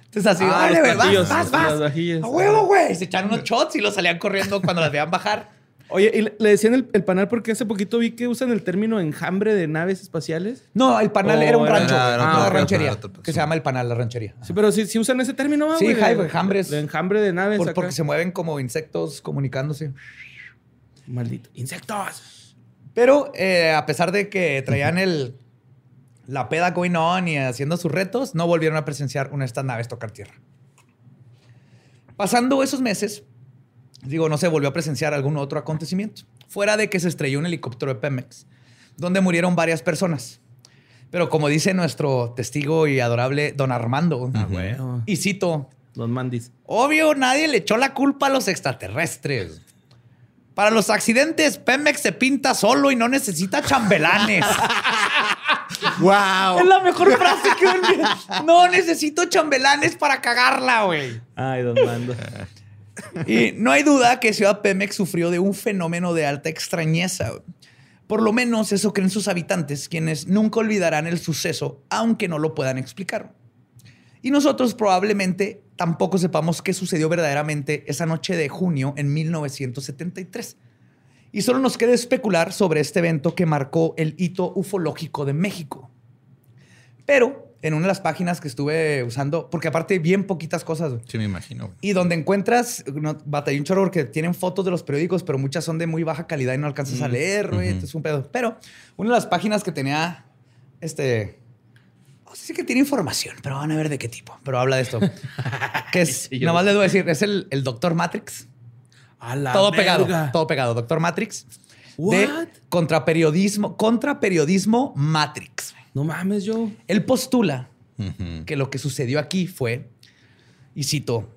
Entonces así, Ah, "Órale, los güey, vas, platillos, vas, las vas. vajillas. A huevo, güey. Se echaron unos shots y los salían corriendo cuando las veían bajar. Oye, y le- decían el, el panal porque hace poquito vi que usan el término enjambre de naves espaciales. No, el panal Oh, era un era- rancho, era güey, otro- una ranchería, otro- otro- que sí. se llama el panal, la ranchería. Sí, pero sí, sí usan ese término, ¿va, Sí, güey? Enjambres. De enjambre de naves. Por- acá. porque se mueven como insectos comunicándose. Maldito. ¡Insectos! Pero eh, a pesar de que traían el, la peda going on y haciendo sus retos, no volvieron a presenciar una de estas naves tocar tierra. Pasando esos meses, digo, no se volvió a presenciar algún otro acontecimiento, fuera de que se estrelló un helicóptero de Pemex, donde murieron varias personas. Pero como dice nuestro testigo y adorable don Armando, Bueno. y cito, Los mandis. Obvio, nadie le echó la culpa a los extraterrestres. Para los accidentes, Pemex se pinta solo y no necesita chambelanes. ¡Wow! es la mejor frase que. No necesito chambelanes para cagarla, güey. Ay, don Mando. Y no hay duda que Ciudad Pemex sufrió de un fenómeno de alta extrañeza. Por lo menos eso creen sus habitantes, quienes nunca olvidarán el suceso, aunque no lo puedan explicar. Y nosotros probablemente tampoco sepamos qué sucedió verdaderamente esa noche de junio en 1973. Y solo nos queda especular sobre este evento que marcó el hito ufológico de México. Pero en una de las páginas que estuve usando, porque aparte bien poquitas cosas. Sí, me imagino. Y donde encuentras, no, batallé un chorro porque tienen fotos de los periódicos, pero muchas son de muy baja calidad y no alcanzas a leer, güey. Entonces es un pedo. Pero una de las páginas que tenía, este, si que tiene información, pero van a ver de qué tipo. Pero habla de esto. que es, Sí, yo nada más lo les voy a decir, es el, el Doctor Matrix. A la todo pegado, todo pegado. Doctor Matrix. De What? contraperiodismo, contraperiodismo Matrix. No mames, yo. Él postula que lo que sucedió aquí fue, y cito,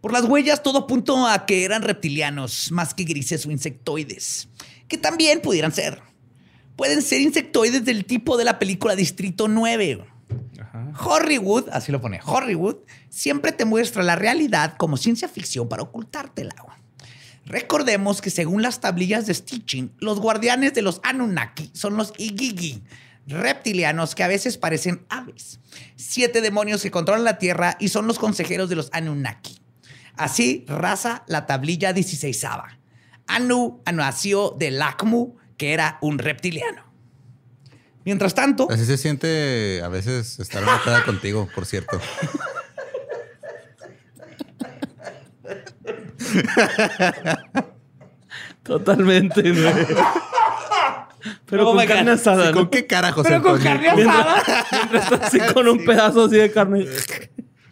por las huellas todo apuntó a que eran reptilianos más que grises o insectoides, que también pudieran ser. Pueden ser insectoides del tipo de la película Distrito 9. Ajá. Hollywood, así lo pone, Hollywood siempre te muestra la realidad como ciencia ficción para ocultártela. Recordemos que según las tablillas de Stitching, los guardianes de los Anunnaki son los Igigi, reptilianos que a veces parecen aves. Siete demonios que controlan la Tierra y son los consejeros de los Anunnaki. Así raza la tablilla 16 Anu nació de Lakmu, que era un reptiliano. Mientras tanto, Así se siente a veces estar enojada contigo, por cierto. Totalmente, güey. Pero con carne God. asada, Sí, ¿no? ¿Con qué carajo pero con carne asada. Mientras está así con un pedazo así de carne.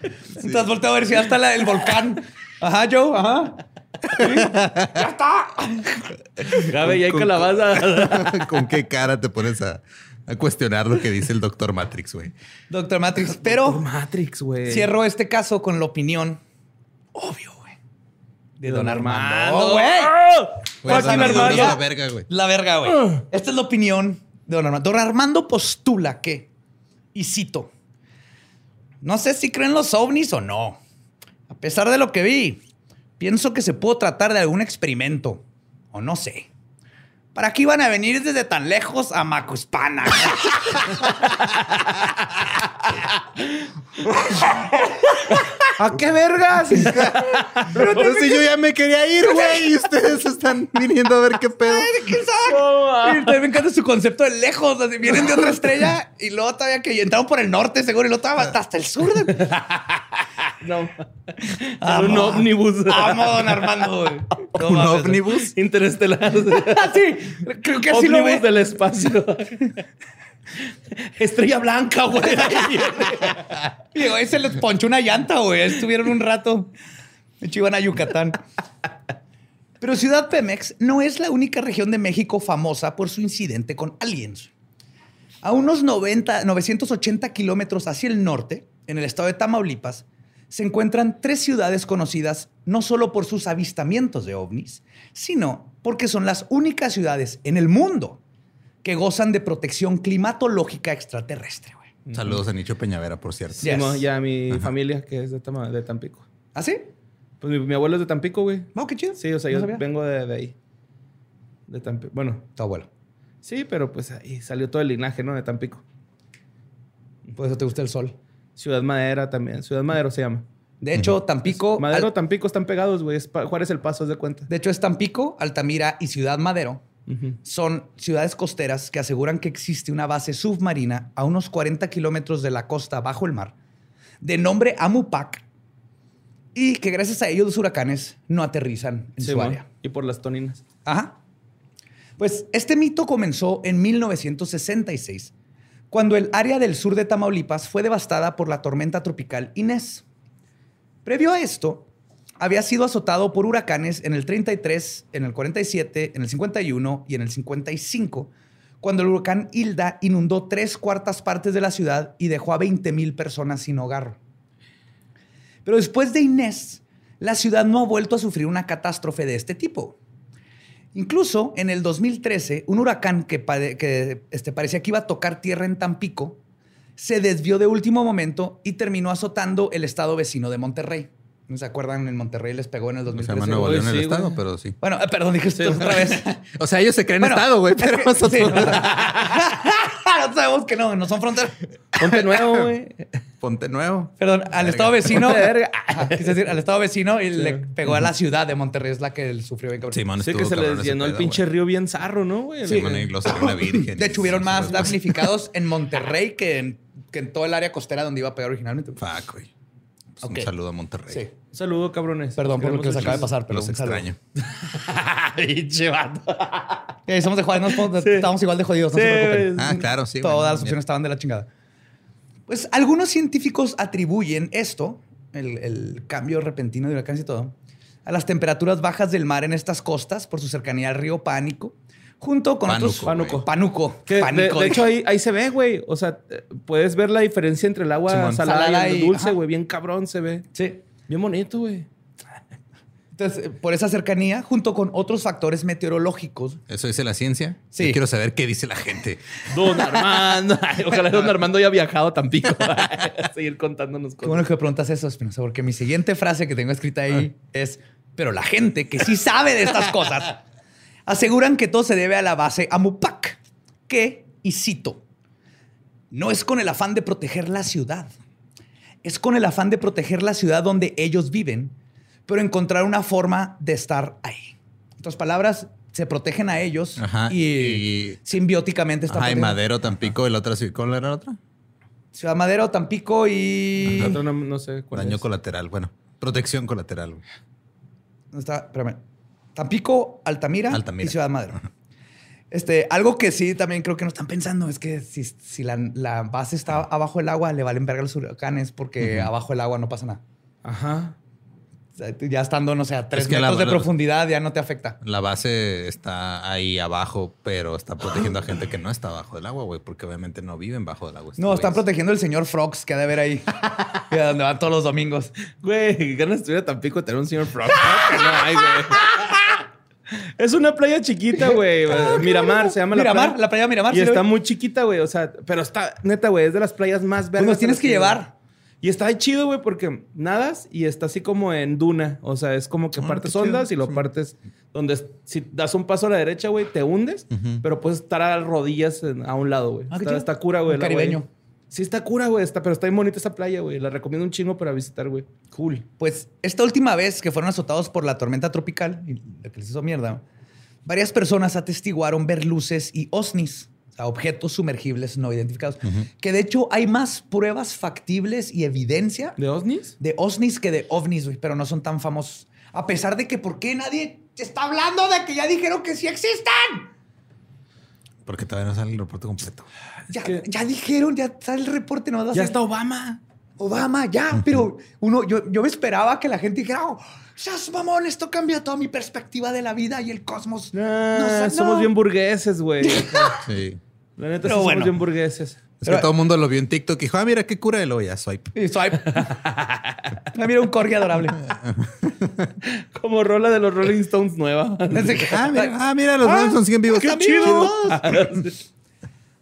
Entonces volteo a ver si ya está la- el volcán. Ajá, Joe, ajá. Sí, ya está. Gabe, y hay calabaza. ¿Con qué cara te pones a, a cuestionar lo que dice el doctor Matrix, güey? Doctor Matrix. Pero Matrix, güey. cierro este caso con la opinión obvio. De Don, Armando. Armando. güey. Güey, Fucking Don Armando Armando. es la verga, güey. La verga, güey. Esta es la opinión de Don Armando. Don Armando postula que, y cito, No sé si creen los ovnis o no. A pesar de lo que vi, pienso que se pudo tratar de algún experimento. O no sé. ¿Para qué iban a venir desde tan lejos a Macuspana? ¿A qué vergas? Pero si yo ya me quería ir, güey, y ustedes están viniendo a ver qué pedo. ¿Quién sabe? Y también me encanta su concepto de lejos. Así, vienen de otra estrella y luego todavía que entraron por el norte, seguro, y luego todavía hasta el sur. de- No. Amo. un ómnibus. Amo, don Armando. güey. No ¿Un ómnibus? Interestelar. Ah, sí, creo que así lo ómnibus ve. del espacio. Estrella blanca, güey. Digo, ahí se les ponchó una llanta, güey. Estuvieron un rato. De hecho, iban a Yucatán. Pero Ciudad Pemex no es la única región de México famosa por su incidente con aliens. A unos 90, 980 kilómetros hacia el norte, en el estado de Tamaulipas, se encuentran tres ciudades conocidas no solo por sus avistamientos de ovnis, sino porque son las únicas ciudades en el mundo que gozan de protección climatológica extraterrestre. güey. Saludos a Nicho Peñavera, por cierto. Yes. Sí, ya mi familia, que es de, Tama- de Tampico. ¿Ah, sí? Pues mi, mi abuelo es de Tampico, güey. Oh, qué chido. Sí, o sea, No yo sabía. vengo de, de ahí. De Tampico. Bueno, Tu abuelo. sí, pero pues ahí salió todo el linaje, ¿no? De Tampico. Por eso te gusta el sol. Ciudad Madera también. Ciudad Madero se llama. De hecho, Tampico. Madero, Al- Tampico están pegados, güey. Es Juárez el Paso, haz de cuenta. de hecho, es Tampico, Altamira y Ciudad Madero. Son ciudades costeras que aseguran que existe una base submarina a unos 40 kilómetros de la costa bajo el mar, de nombre Amupac, y que gracias a ellos los huracanes no aterrizan en Sí, su área. Y por las toninas. Ajá. Pues este mito comenzó en 1966, cuando el área del sur de Tamaulipas fue devastada por la tormenta tropical Inés. Previo a esto, había sido azotado por huracanes en el 33, en el 47, en el 51 y en el 55, cuando el huracán Hilda inundó tres cuartas partes de la ciudad y dejó a 20 mil personas sin hogar. Pero después de Inés, la ciudad no ha vuelto a sufrir una catástrofe de este tipo. Incluso en el 2013, un huracán que, este, parecía que iba a tocar tierra en Tampico se desvió de último momento y terminó azotando el estado vecino de Monterrey. ¿No se acuerdan? En Monterrey les pegó en el Se 2013. llama Nuevo güey, León el sí, estado, güey. pero sí. Bueno, eh, perdón, dije esto otra vez. O sea, ellos se creen Bueno, estado, güey, es pero que- nosotros... sí. no sabemos que no, no son fronteras. Ponte nuevo, güey. Ponte nuevo. Perdón, al Verga. estado vecino. Verga. Quise decir, al estado vecino y le pegó a la ciudad de Monterrey, es la que él sufrió bien cabrón. Simón Sí, que se ese llenó el pinche río bien zarro, ¿no, güey? Sí. Simón, y lo salió una virgen. De hecho, hubieron más damnificados en Monterrey que en, que en todo el área costera donde iba a pegar originalmente. Fuck, güey. Pues. Un saludo a Monterrey. Sí. Un saludo, cabrones. Perdón por lo que les acaba de pasar, pero Los extraño. Pinche vato. Eh, somos de Juárez, no Sí. estamos igual de jodidos, no Sí, se preocupen. Ah, claro, sí. Todas las opciones estaban de la chingada. Pues algunos científicos atribuyen esto, el, el cambio repentino de huracanes y todo, a las temperaturas bajas del mar en estas costas por su cercanía al río Pánico, junto con otros... Pánuco. Pánuco. Que de, Pánico. de hecho, ahí, ahí se ve, güey. O sea, eh, puedes ver la diferencia entre el agua Simón. salada, y el dulce, güey. Bien cabrón se ve. Sí. Bien bonito, güey. Entonces, eh, por esa cercanía, junto con otros factores meteorológicos, ¿Eso dice la ciencia? Sí. Yo quiero saber qué dice la gente. Don Armando. Ay, Ojalá Don Armando haya viajado a Tampico. A seguir contándonos Qué cosas. bueno que preguntas eso, Espinosa, porque mi siguiente frase que tengo escrita ahí es, pero la gente que sí sabe de estas cosas aseguran que todo se debe a la base Amupac, que, y cito, no es con el afán de proteger la ciudad, es con el afán de proteger la ciudad donde ellos viven, pero encontrar una forma de estar ahí. En otras palabras, se protegen a ellos Ajá, y, y- simbióticamente están Ajá, y. Madero, Tampico y la otra. sí. ¿Cuál era la otra? Ciudad Madero, Tampico y... La otra no, no sé cuál Daño es. colateral. Bueno, protección colateral. ¿Dónde está? Espérame. Tampico, Altamira, Altamira. y Ciudad Madero. Este, algo que sí también creo que no están pensando es que si, si la, la base está abajo del agua, le valen verga los huracanes porque abajo del agua no pasa nada. Ajá. O sea, ya estando, no sé, a tres que la- metros de la- profundidad ya no te afecta. La base está ahí abajo, pero está protegiendo a gente que no está bajo del agua, güey, porque obviamente no viven bajo del agua. No, están protegiendo el señor Frogs que ha de ver ahí. donde van todos los domingos. Güey, ganas estuviera Tampico de tener un señor Frog. ¿no? Que no hay, güey. Es una playa chiquita, güey. Miramar se llama la Miramar, playa. la playa Miramar. Y sí está muy chiquita, güey. O sea, pero está, neta, güey, es de las playas más Pues verdes. nos tienes que llevar. Y está chido, güey, porque nadas y está así como en duna. O sea, es como que Ah, partes chido. ondas y lo Sí. partes donde si das un paso a la derecha, güey, te hundes, pero puedes estar a rodillas en- a un lado, güey. Ah, está, cura, güey. Caribeño. Sí, está cura, güey. Está, pero está bien bonita esa playa, güey. La recomiendo un chingo para visitar, güey. Cool. Pues esta última vez que fueron azotados por la tormenta tropical, y la que les hizo mierda, varias personas atestiguaron ver luces y OSNIs, o sea, objetos sumergibles no identificados. Que de hecho hay más pruebas factibles y evidencia ¿De OSNIs? de OSNIs que de OVNIs, güey, pero no son tan famosos. A pesar de que, ¿por qué nadie está hablando de que ya dijeron que sí existen? Porque todavía no sale el reporte completo. Ya, que- ya dijeron, ya está el reporte, no Ya está Obama. Obama, ya, pero uno, yo, yo me esperaba que la gente dijera, oh, seas mamón, esto cambia toda mi perspectiva de la vida y el cosmos. Ah, sé, somos no. bien burgueses, güey. Sí. La neta, Pero sí bueno. somos bien burgueses. Es Pero- que todo el mundo lo vio en TikTok y dijo, ah, mira qué cura de lo ya swipe. Y swipe. Ah, mira un corgi adorable. Como rola de los Rolling Stones nueva. Ah, mira, ah, mira los Rolling siguen vivos. ¡Qué Ah, chido!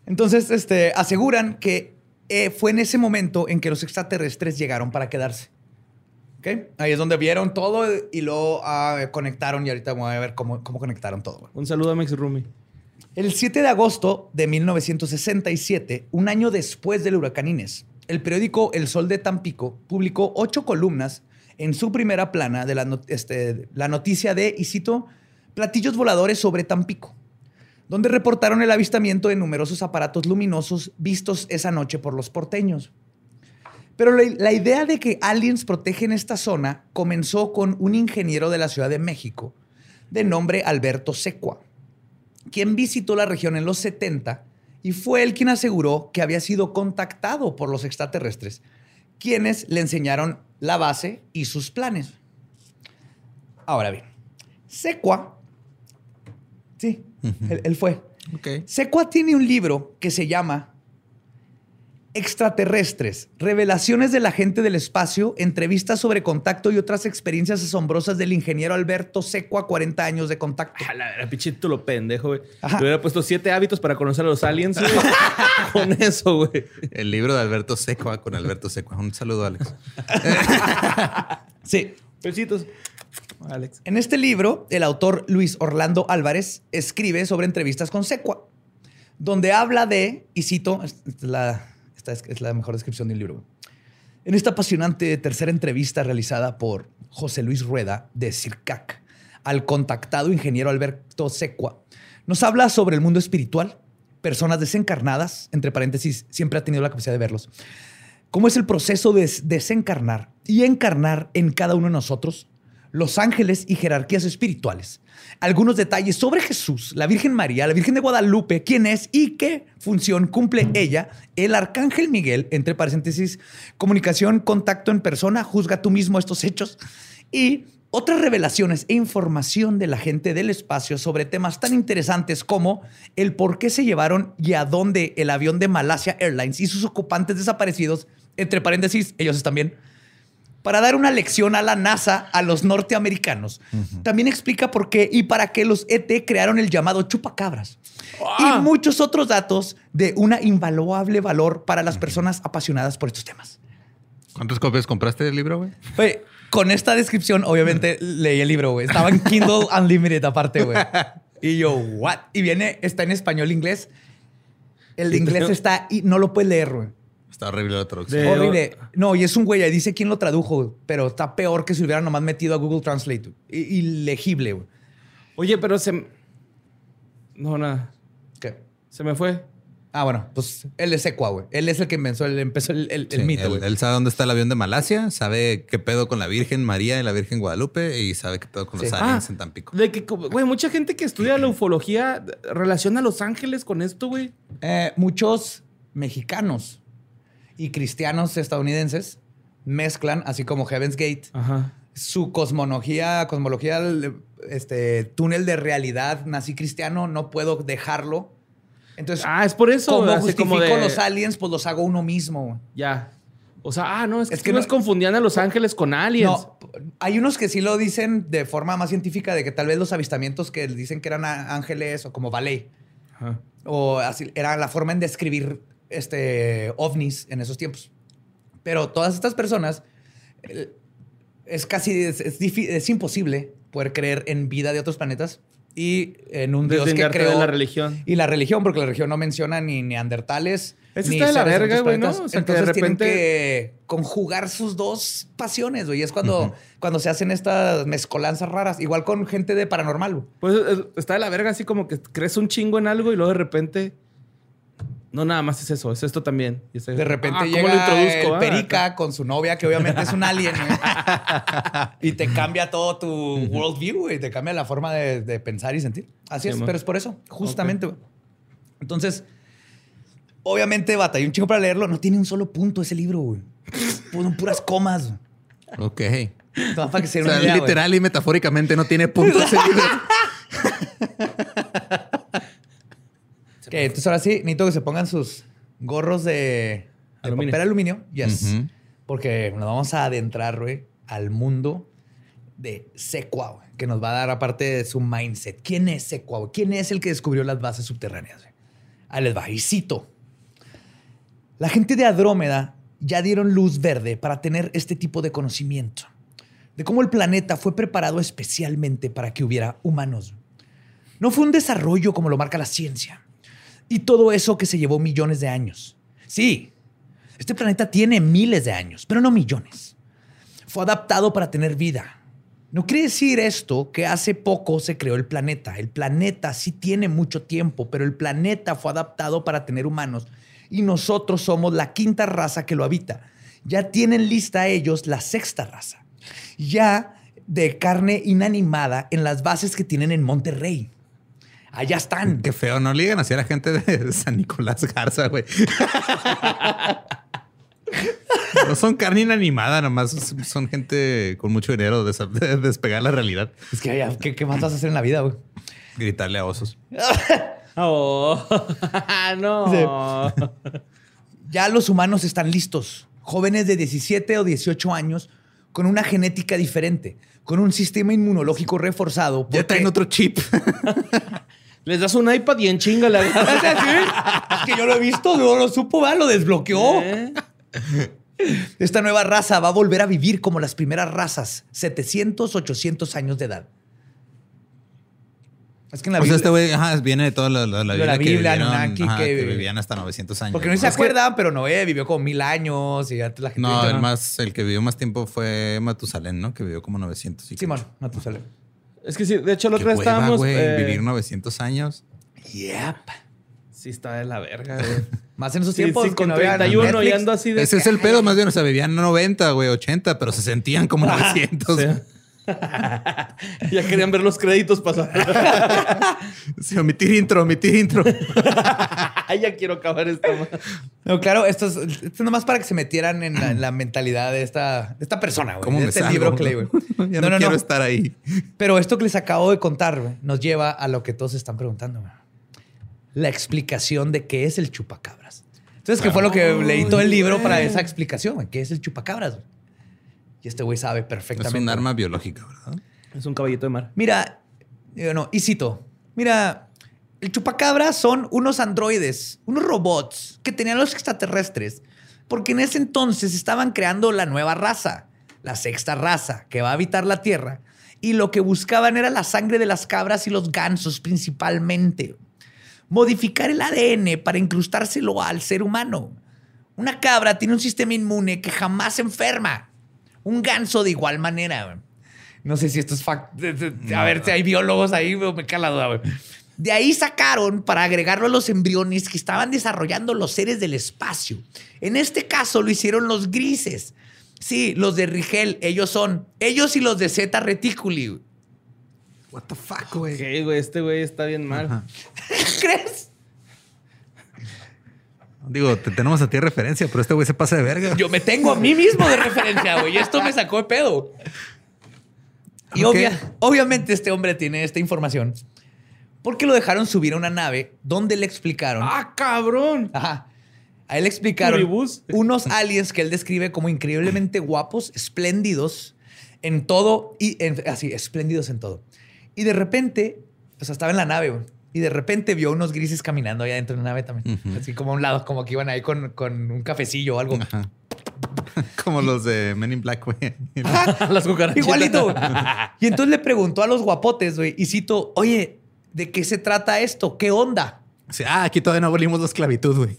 Entonces, este, aseguran que eh, fue en ese momento en que los extraterrestres llegaron para quedarse. ¿Ok? Ahí es donde vieron todo y luego ah, conectaron y ahorita voy a ver cómo, cómo conectaron todo. Un saludo a Max Rumi. El 7 de agosto de 1967, un año después del huracán Inés, el periódico El Sol de Tampico publicó ocho columnas en su primera plana de este, la noticia de, y cito, platillos voladores sobre Tampico, donde reportaron el avistamiento de numerosos aparatos luminosos vistos esa noche por los porteños. Pero la, la idea de que aliens protegen esta zona comenzó con un ingeniero de la Ciudad de México de nombre Alberto Secua quien visitó la región en los 70 y fue él quien aseguró que había sido contactado por los extraterrestres, quienes le enseñaron la base y sus planes. Ahora bien, Secua, sí, él, él fue. Ok. Secua tiene un libro que se llama Extraterrestres, Revelaciones de la gente del espacio, entrevistas sobre contacto y otras experiencias asombrosas del ingeniero Alberto Secua, 40 años de contacto. A la vera, pinche título pendejo, güey. Le hubiera puesto siete hábitos para conocer a los aliens, güey. Con eso, güey. El libro de Alberto Secua con Alberto Secua. Un saludo, Alex. Sí, Besitos. Alex. En este libro, el autor Luis Orlando Álvarez escribe sobre entrevistas con Secua, donde habla de, y cito, la, esta es, es la mejor descripción del libro. En esta apasionante tercera entrevista realizada por José Luis Rueda de CIRCAC al contactado ingeniero Alberto Secua, nos habla sobre el mundo espiritual, personas desencarnadas, entre paréntesis, siempre ha tenido la capacidad de verlos, cómo es el proceso de des- desencarnar y encarnar en cada uno de nosotros, los ángeles y jerarquías espirituales. Algunos detalles sobre Jesús, la Virgen María, la Virgen de Guadalupe, quién es y qué función cumple ella, el Arcángel Miguel, entre paréntesis, comunicación, contacto en persona, juzga tú mismo estos hechos y otras revelaciones e información de la gente del espacio sobre temas tan interesantes como el por qué se llevaron y a dónde el avión de Malasia Airlines y sus ocupantes desaparecidos, entre paréntesis, ellos están bien, para dar una lección a la NASA a los norteamericanos. También explica por qué y para qué los ET crearon el llamado chupacabras. Ah. Y muchos otros datos de una invaluable valor para las personas apasionadas por estos temas. ¿Cuántas copias compraste del libro, güey? Güey, con esta descripción, obviamente leí el libro, güey. Estaba en Kindle Unlimited aparte, güey. Y yo, ¿what? Y viene, está en español, inglés. El de inglés está y no lo puedes leer, güey. Está horrible la traducción. De- Horrible. No, y es un güey, ahí dice quién lo tradujo, güey, pero está peor que si hubieran nomás metido a Google Translate. Ilegible, güey. Oye, pero se. No, nada. ¿Qué? Se me fue. Ah, bueno, pues él es Secua, güey. Él es el que empezó el, empezó el, el- el mito, él, güey. él sabe dónde está el avión de Malasia, sabe qué pedo con la Virgen María y la Virgen Guadalupe y sabe qué pedo con los Sí. aliens Ah, en Tampico. De que, güey, mucha gente que estudia la ufología relaciona a Los Ángeles con esto, güey. Eh, muchos mexicanos y cristianos estadounidenses mezclan, así como Heaven's Gate, Ajá. su cosmología, cosmología, este túnel de realidad, nací cristiano, no puedo dejarlo. Entonces, Ah, es por eso. como justifico como de- los aliens, pues los hago uno mismo. Ya. O sea, ah, no, es que, Es que no es confundían a Los Ángeles con aliens. No, hay unos que sí lo dicen de forma más científica, de que tal vez los avistamientos que dicen que eran ángeles o como ballet, Ajá. o así, era la forma en describir este, ovnis en esos tiempos. Pero todas estas personas, es casi, es, es difí- es imposible poder creer en vida de otros planetas y en un dios que creó de la religión. Y la religión, porque la religión no menciona ni neandertales. Eso ni está de la verga, güey, ¿no? planetas. O sea, que de Entonces tienen repente- que conjugar sus dos pasiones, güey. Es cuando, cuando se hacen estas mezcolanzas raras. Igual con gente de paranormal, güey. Pues es- está de la verga así como que crees un chingo en algo y luego de repente... No, nada más es eso, es esto también. Y es- De repente Ah, ¿cómo llega lo introduzco? el ah? Perica con su novia, que obviamente es un alien, güey. y te cambia todo tu worldview, güey. Te cambia la forma de, de pensar y sentir. Así Sí, es, man. pero es por eso, justamente. Entonces, obviamente batallé un chico para leerlo. No tiene un solo punto ese libro, güey. Fueron puras comas. güey. Ok. Nomás para que se O sea, una idea, güey. literal y metafóricamente no tiene punto ese libro. Ok, entonces ahora sí, necesito que se pongan sus gorros de, de Aluminio. papel aluminio. Yes. Porque nos vamos a adentrar, güey, al mundo de Secua, güey, que nos va a dar aparte de su mindset. ¿Quién es Secua? güey? ¿Quién es el que descubrió las bases subterráneas? güey? Ahí les va. Y cito. La gente de Andrómeda ya dieron luz verde para tener este tipo de conocimiento. De cómo el planeta fue preparado especialmente para que hubiera humanos. No fue un desarrollo como lo marca la ciencia. Y todo eso que se llevó millones de años. Sí, este planeta tiene miles de años, pero no millones. Fue adaptado para tener vida. No quiere decir esto que hace poco se creó el planeta. El planeta sí tiene mucho tiempo, pero el planeta fue adaptado para tener humanos y nosotros somos la quinta raza que lo habita. Ya tienen lista ellos la sexta raza. Ya de carne inanimada en las bases que tienen en Monterrey. Allá están. Qué feo, no ligan así a la gente de San Nicolás Garza, güey. No son carne inanimada, nomás son gente con mucho dinero de, despegar la realidad. Es que ya, ¿qué, qué más vas a hacer en la vida, güey? Gritarle a osos. Oh, no. Ya los humanos están listos. Jóvenes de 17 o 18 años con una genética diferente, con un sistema inmunológico reforzado. Ya traen otro chip. Les das un iPad y en chinga le agarras. Es que yo lo he visto, no lo supo, ¿va? lo desbloqueó. ¿Eh? Esta nueva raza va a volver a vivir como las primeras razas, 700, 800 años de edad. Es que en la O sea, Biblia- este güey ajá, viene de toda la, la, la De la Biblia, que, vivieron, Anunnaki, ajá, que- que vivían hasta 900 años. porque no se acuerdan, pero Noé vivió como mil años y antes la gente... No, el más, el que vivió más tiempo fue Matusalén, ¿no? Que vivió como 900. y Simón, Matusalén. Es que sí, de hecho, otra vez hueva, estábamos. güey, eh, vivir 900 años. Yep. Sí, está de la verga, güey. Más en esos Sí, tiempos sí, que con no había 31 y Netflix. ando así de. Ese es el pedo, más bien. O sea, vivían 90, güey, 80, pero se sentían como 900. Sí. ya querían ver los créditos pasar. Sí, omitir intro, omitir intro. Ay, ya quiero acabar esta. ma- No, claro, esto es, esto es nomás para que se metieran en la, en la mentalidad de esta, de esta persona, güey. ¿Cómo de me este salgo? libro que leí, güey. Ya no, quiero estar ahí. Pero esto que les acabo de contar güey, nos lleva a lo que todos están preguntando. güey. La explicación de qué es el chupacabras. Entonces, ¿qué fue lo que leí todo el libro para esa explicación? güey? ¿Qué es el chupacabras? güey? Y este güey sabe Es perfectamente. un arma biológica, ¿verdad? Es un caballito de mar. Mira, yo no, y cito, mira, el chupacabra son unos androides, unos robots que tenían los extraterrestres, porque en ese entonces estaban creando la nueva raza, la sexta raza que va a habitar la Tierra, y lo que buscaban era la sangre de las cabras y los gansos principalmente. Modificar el ADN para incrustárselo al ser humano. Una cabra tiene un sistema inmune que jamás se enferma. Un ganso de igual manera. güey. No sé si esto es fact. A ver si hay biólogos ahí, me cae la duda, güey. De ahí sacaron para agregarlo a los embriones que estaban desarrollando los seres del espacio. En este caso lo hicieron los grises. Sí, los de Rigel, ellos son. Ellos y los de Zeta Reticuli. güey. What the fuck, güey. Ok, güey, este güey está bien mal. ¿Crees? Digo, te tenemos a ti de referencia, pero este güey se pasa de verga. Yo me tengo a mí mismo de referencia, güey. y Esto me sacó de pedo. Y obvia- obviamente este hombre tiene esta información porque lo dejaron subir a una nave donde le explicaron. ¡Ah, cabrón! Ajá. A él le explicaron unos aliens que él describe como increíblemente guapos, espléndidos en todo y en- así, espléndidos en todo. Y de repente, o sea, estaba en la nave, güey, y de repente vio unos grises caminando allá dentro de la nave también. Así como a un lado, como que iban ahí con, con un cafecillo o algo. Ajá. Como los de Men in Black, güey. Las cucarachas. Igualito, güey. Y entonces le preguntó a los guapotes, güey, y cito, oye, ¿de qué se trata esto? ¿Qué onda? Sí, ah, aquí todavía no abolimos la esclavitud, güey.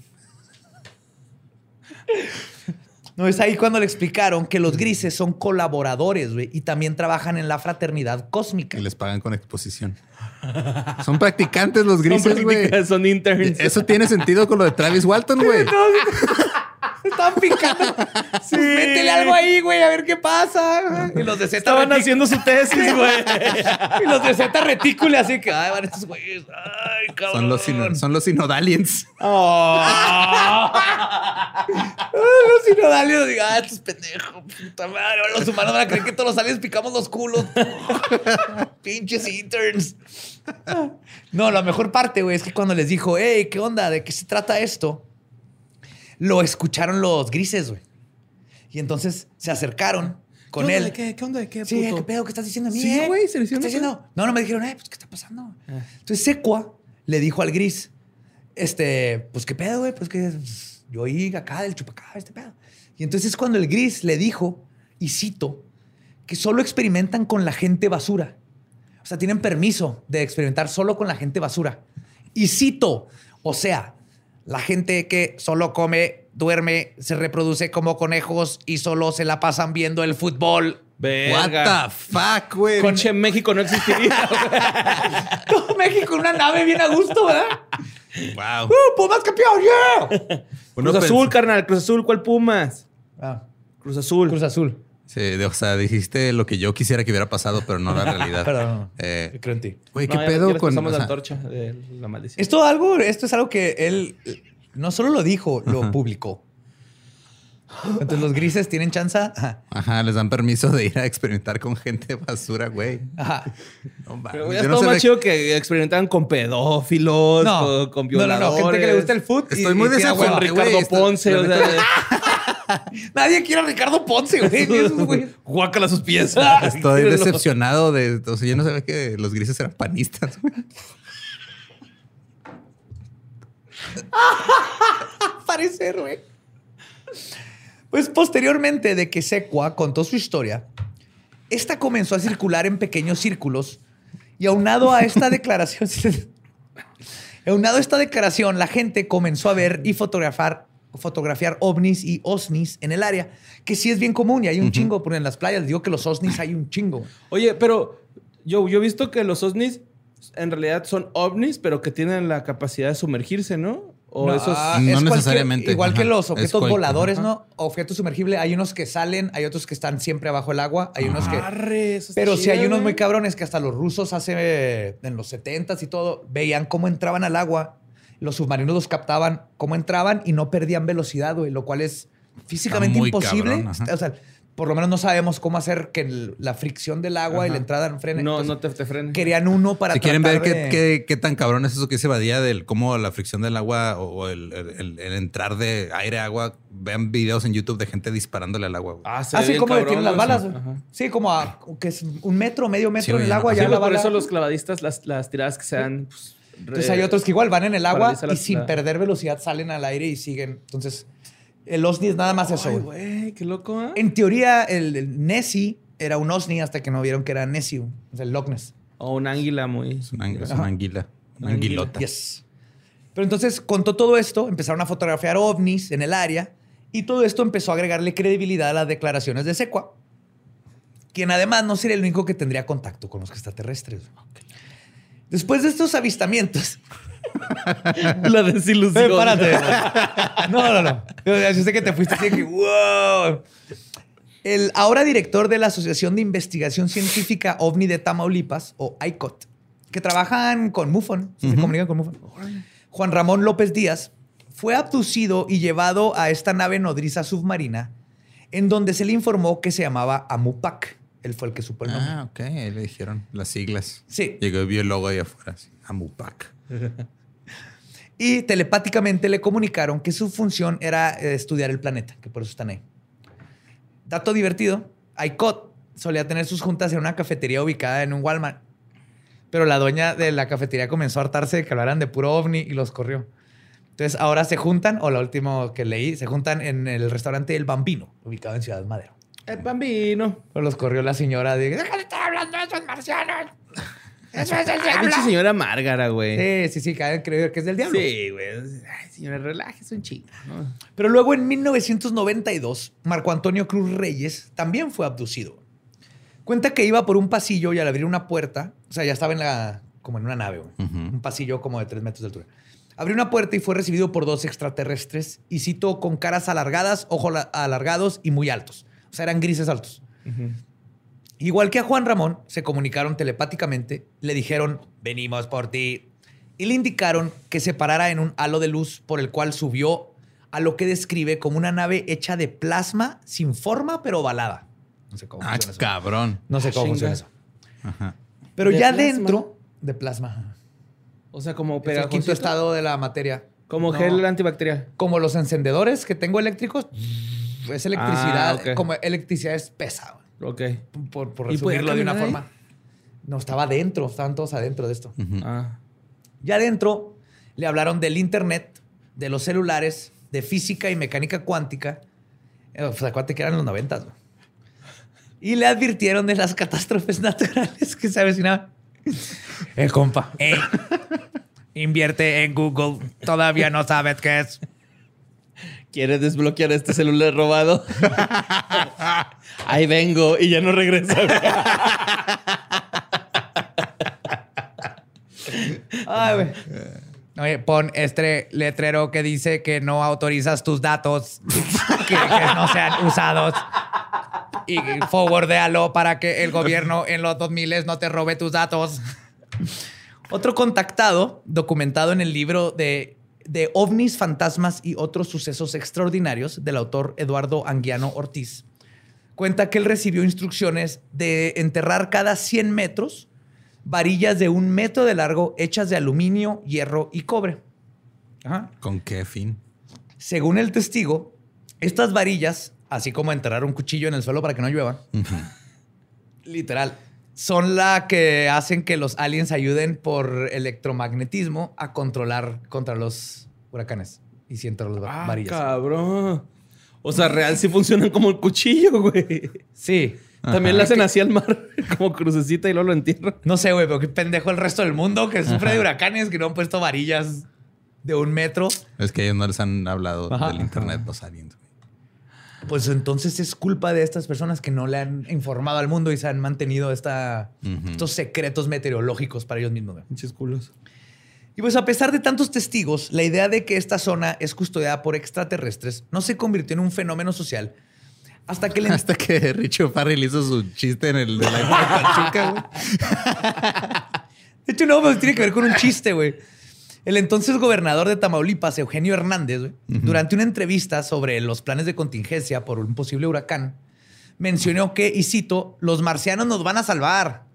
No es ahí cuando le explicaron que los grises son colaboradores, güey, y también trabajan en la fraternidad cósmica. Y les pagan con exposición. Son practicantes los Son, grises, güey. prácticas, son interns. Eso tiene sentido con lo de Travis Walton, güey. Están picando. Sí. Métele algo ahí, güey, a ver qué pasa. Y los de Z Estaban retic- haciendo su tesis, güey. Y los de Z retícule, así que, ay, van estos güeyes. Ay, cabrón. Son los, sino- son los sinodaliens. Oh. Los sinodalios, digo, ah, estos pendejos, puta madre. Los humanos van a creer que todos los aliens picamos los culos. Pinches interns. No, la mejor parte, güey, es que cuando les dijo, hey, ¿qué onda? ¿De qué se trata esto? Lo escucharon los grises, güey. Y entonces se acercaron con él. ¿Qué, ¿Qué onda de qué, Sí, puto? ¿qué pedo? ¿Qué estás diciendo a mí? Sí, eh? güey, se ¿Qué lo hicieron estás eso. diciendo? No, no me dijeron, eh, pues, ¿qué está pasando? Entonces Secua le dijo al gris, este, pues, ¿qué pedo, güey? Pues que yo oí acá del chupacabra, este pedo. Y entonces es cuando el gris le dijo, y cito, que solo experimentan con la gente basura. O sea, tienen permiso de experimentar solo con la gente basura. Y cito, o sea, la gente que solo come, duerme, se reproduce como conejos y solo se la pasan viendo el fútbol. What the fuck, güey. Conche México no existiría. Todo México en una nave bien a gusto, ¿verdad? Wow. ¡Uh, Pumas campeón! ¡Yeah! Cruz Azul, carnal. Cruz Azul, ¿cuál Pumas? Ah, Cruz Azul. Cruz Azul. Sí, de- o sea, dijiste lo que yo quisiera que hubiera pasado, pero no la realidad. Perdón. Eh, Creo en ti. Güey, No, ¿qué ya- pedo con pasamos o la sea, antorcha de la maldición. Esto, algo, esto es algo que él no solo lo dijo, lo publicó. Entonces los grises tienen chance. Ajá. Ajá, les dan permiso de ir a experimentar con gente basura, güey. Ajá. No, Pero ya no más de- chido que experimentaran con pedófilos, No. con, con no, no, violadores. no. Gente que le gusta el foot. Estoy muy tira desacuerdo. hueva. Con Ricardo esto- Ponce. la o sea, Nadie quiere a Ricardo Ponce, güey. Guácala sus pies. Estoy decepcionado de. O sea, yo no sabía que los grises eran panistas. parecer, güey. Pues posteriormente de que Secua contó su historia, esta comenzó a circular en pequeños círculos y aunado a esta declaración, aunado a esta declaración, la gente comenzó a ver y fotografiar, fotografiar ovnis y osnis en el área, que sí es bien común y hay un chingo, porque en las playas digo que los osnis hay un chingo. Oye, pero yo, yo he visto que los ovnis en realidad son ovnis, pero que tienen la capacidad de sumergirse, ¿no? O No, esos... ah, No es necesariamente. igual que los objetos cual- voladores, ajá. ¿no? Objetos sumergibles, hay unos que salen, hay otros que están siempre abajo del agua, hay unos que... Arre, Pero sí chido, hay unos güey. muy cabrones que hasta los rusos hace eh, en los 70s y todo veían cómo entraban al agua, los submarinos los captaban, cómo entraban y no perdían velocidad, güey, lo cual es físicamente imposible. cabrón, o sea, por lo menos no sabemos cómo hacer que el- la fricción del agua y la entrada no frene. No, Entonces, no te, te frenes. Querían uno para Si quieren ver qué, qué- qué tan cabrón es eso que se evadía del cómo la fricción del agua o, o el, el- entrar de aire a agua, vean videos en YouTube de gente disparándole al agua. güey. Ah, se ve Así bien como tienen las balas. Sí, como a, que es un metro, medio metro Sí, en el agua. no. ya Sí, la por bala- eso los clavadistas, las, las tiradas que se dan... pues, Entonces hay otros que igual van en el agua la- y sin la- perder velocidad salen al aire y siguen. Entonces, el OSNI es nada más eso. Ay, güey. qué loco, ¿eh? En teoría, el, el Nessie era un OSNI hasta que no vieron que era Nessie, sea, el Loch Ness. O un águila muy... Es una, es Ajá. una anguila. Una anguilota. Yes. Pero entonces contó todo esto, empezaron a fotografiar ovnis en el área y todo esto empezó a agregarle credibilidad a las declaraciones de Secua, quien además no sería el único que tendría contacto con los extraterrestres. Después de estos avistamientos, La desilusión. Eh, párate. No, no, no. Yo sé que te fuiste así que, wow. El ahora director de la Asociación de Investigación Científica OVNI de Tamaulipas, o ICOT, que trabajan con MUFON, se comunican con MUFON, Juan Ramón López Díaz, fue abducido y llevado a esta nave nodriza submarina, en donde se le informó que se llamaba Amupac. Él fue el que supo el nombre. Ah, ok. Ahí le dijeron las siglas. Sí. Llegó y vio el logo ahí afuera. así, Amupac. Y telepáticamente le comunicaron que su función era eh, estudiar el planeta, que por eso están ahí. Dato divertido, ICOT solía tener sus juntas en una cafetería ubicada en un Walmart. Pero la dueña de la cafetería comenzó a hartarse de que hablaran de puro ovni y los corrió. Entonces ahora se juntan, o lo último que leí, se juntan en el restaurante El Bambino, ubicado en Ciudad Madero. El bambino. Pero los corrió la señora de, ¡Deja de estar hablando de esos marcianos! ¡Eso es el diablo! pinche señora Márgara, güey. Sí, sí, sí, cada vez creo que es del diablo. Sí, güey. Ay, señora, relájese un chingo. ¿no? Pero luego en 1992, Marco Antonio Cruz Reyes también fue abducido. Cuenta que iba por un pasillo y al abrir una puerta, o sea, ya estaba en la, como en una nave, güey. un pasillo como de tres metros de altura. Abrió una puerta y fue recibido por dos extraterrestres, y cito, con caras alargadas, ojos la- alargados y muy altos. O sea, eran grises altos. Igual que a Juan Ramón, se comunicaron telepáticamente, le dijeron, venimos por ti, y le indicaron que se parara en un halo de luz por el cual subió a lo que describe como una nave hecha de plasma sin forma pero ovalada. No sé cómo Ah, funciona eso. cabrón. No sé Ah, cómo chinga. funciona eso. Ajá. Pero ¿De ya plasma? dentro de plasma. O sea, como Es el quinto estado de la materia. Como No. gel antibacterial. Como los encendedores que tengo eléctricos, es electricidad, Ah, ok. como electricidad espesa, Ok. por, por ¿Y podía resumirlo de una ahí? forma. No, estaba adentro, estaban todos adentro de esto. Ah. Ya adentro le hablaron del internet, de los celulares, de física y mecánica cuántica. Eh, O sea, cuántica eran los noventas. Y le advirtieron de las catástrofes naturales que se avecinaban. Eh, compa. eh, invierte en Google. Todavía no sabes qué es. ¿Quieres desbloquear este celular robado? Ahí vengo y ya no regresa. güey. Ay, güey. Oye, pon este letrero que dice que no autorizas tus datos que, que no sean usados. Y forwardéalo para que el gobierno en los 2000 no te robe tus datos. Otro contactado, documentado en el libro de, de ovnis, fantasmas y otros sucesos extraordinarios del autor Eduardo Anguiano Ortiz, cuenta que él recibió instrucciones de enterrar cada 100 metros varillas de un metro de largo hechas de aluminio, hierro y cobre. Ajá. ¿Con qué fin? Según el testigo, estas varillas, así como enterrar un cuchillo en el suelo para que no llueva, literal, son la que hacen que los aliens ayuden por electromagnetismo a controlar contra los huracanes y si va- Ah, varillas. cabrón. O sea, real sí funcionan como el cuchillo, güey. Sí. También le hacen así al mar, como crucecita y luego lo entierran. No sé, güey, pero qué pendejo el resto del mundo que sufre de huracanes que no han puesto varillas de un metro. Es que ellos no les han hablado Ajá. del internet, los aliens. Pues entonces es culpa de estas personas que no le han informado al mundo y se han mantenido esta, estos secretos meteorológicos para ellos mismos. Pinches culos. Y pues a pesar de tantos testigos, la idea de que esta zona es custodiada por extraterrestres no se convirtió en un fenómeno social hasta que le... Hasta que Richo Farrell hizo su chiste en el de la Pachuca, güey. De hecho, no, pues tiene que ver con un chiste, güey. El entonces gobernador de Tamaulipas, Eugenio Hernández, durante una entrevista sobre los planes de contingencia por un posible huracán, mencionó que, y cito, los marcianos nos van a salvar.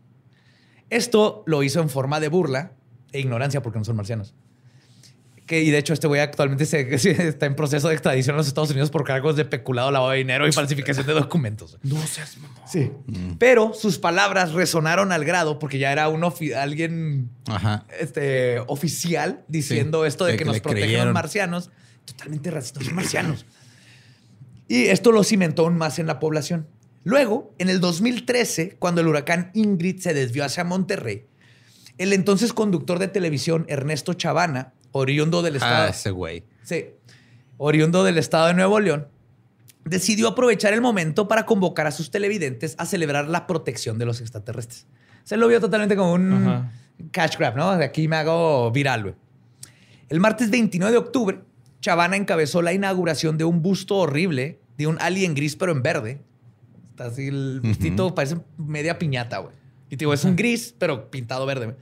Esto lo hizo en forma de burla e ignorancia porque no son marcianos. Que, y de hecho, este güey actualmente se- está en proceso de extradición a los Estados Unidos por cargos de peculado, lavado de dinero y falsificación de documentos. No seas mamón. Sí. Pero sus palabras resonaron al grado porque ya era un ofi- alguien Ajá. este, oficial diciendo Sí, esto de de que que nos protegen los marcianos. Totalmente racistas, son marcianos. Y esto lo cimentó aún más en la población. Luego, en el 2013, cuando el huracán Ingrid se desvió hacia Monterrey, el entonces conductor de televisión Ernesto Chavana, oriundo del estado, Ah, ese güey. Sí. Oriundo del estado de Nuevo León, decidió aprovechar el momento para convocar a sus televidentes a celebrar la protección de los extraterrestres. Se lo vio totalmente como un Ajá. cash grab, ¿no? De aquí me hago viral, güey. El martes 29 de octubre, Chavana encabezó la inauguración de un busto horrible de un alien gris pero en verde. Está así el bustito, parece media piñata, güey. Y te digo, es un gris pero pintado verde, güey.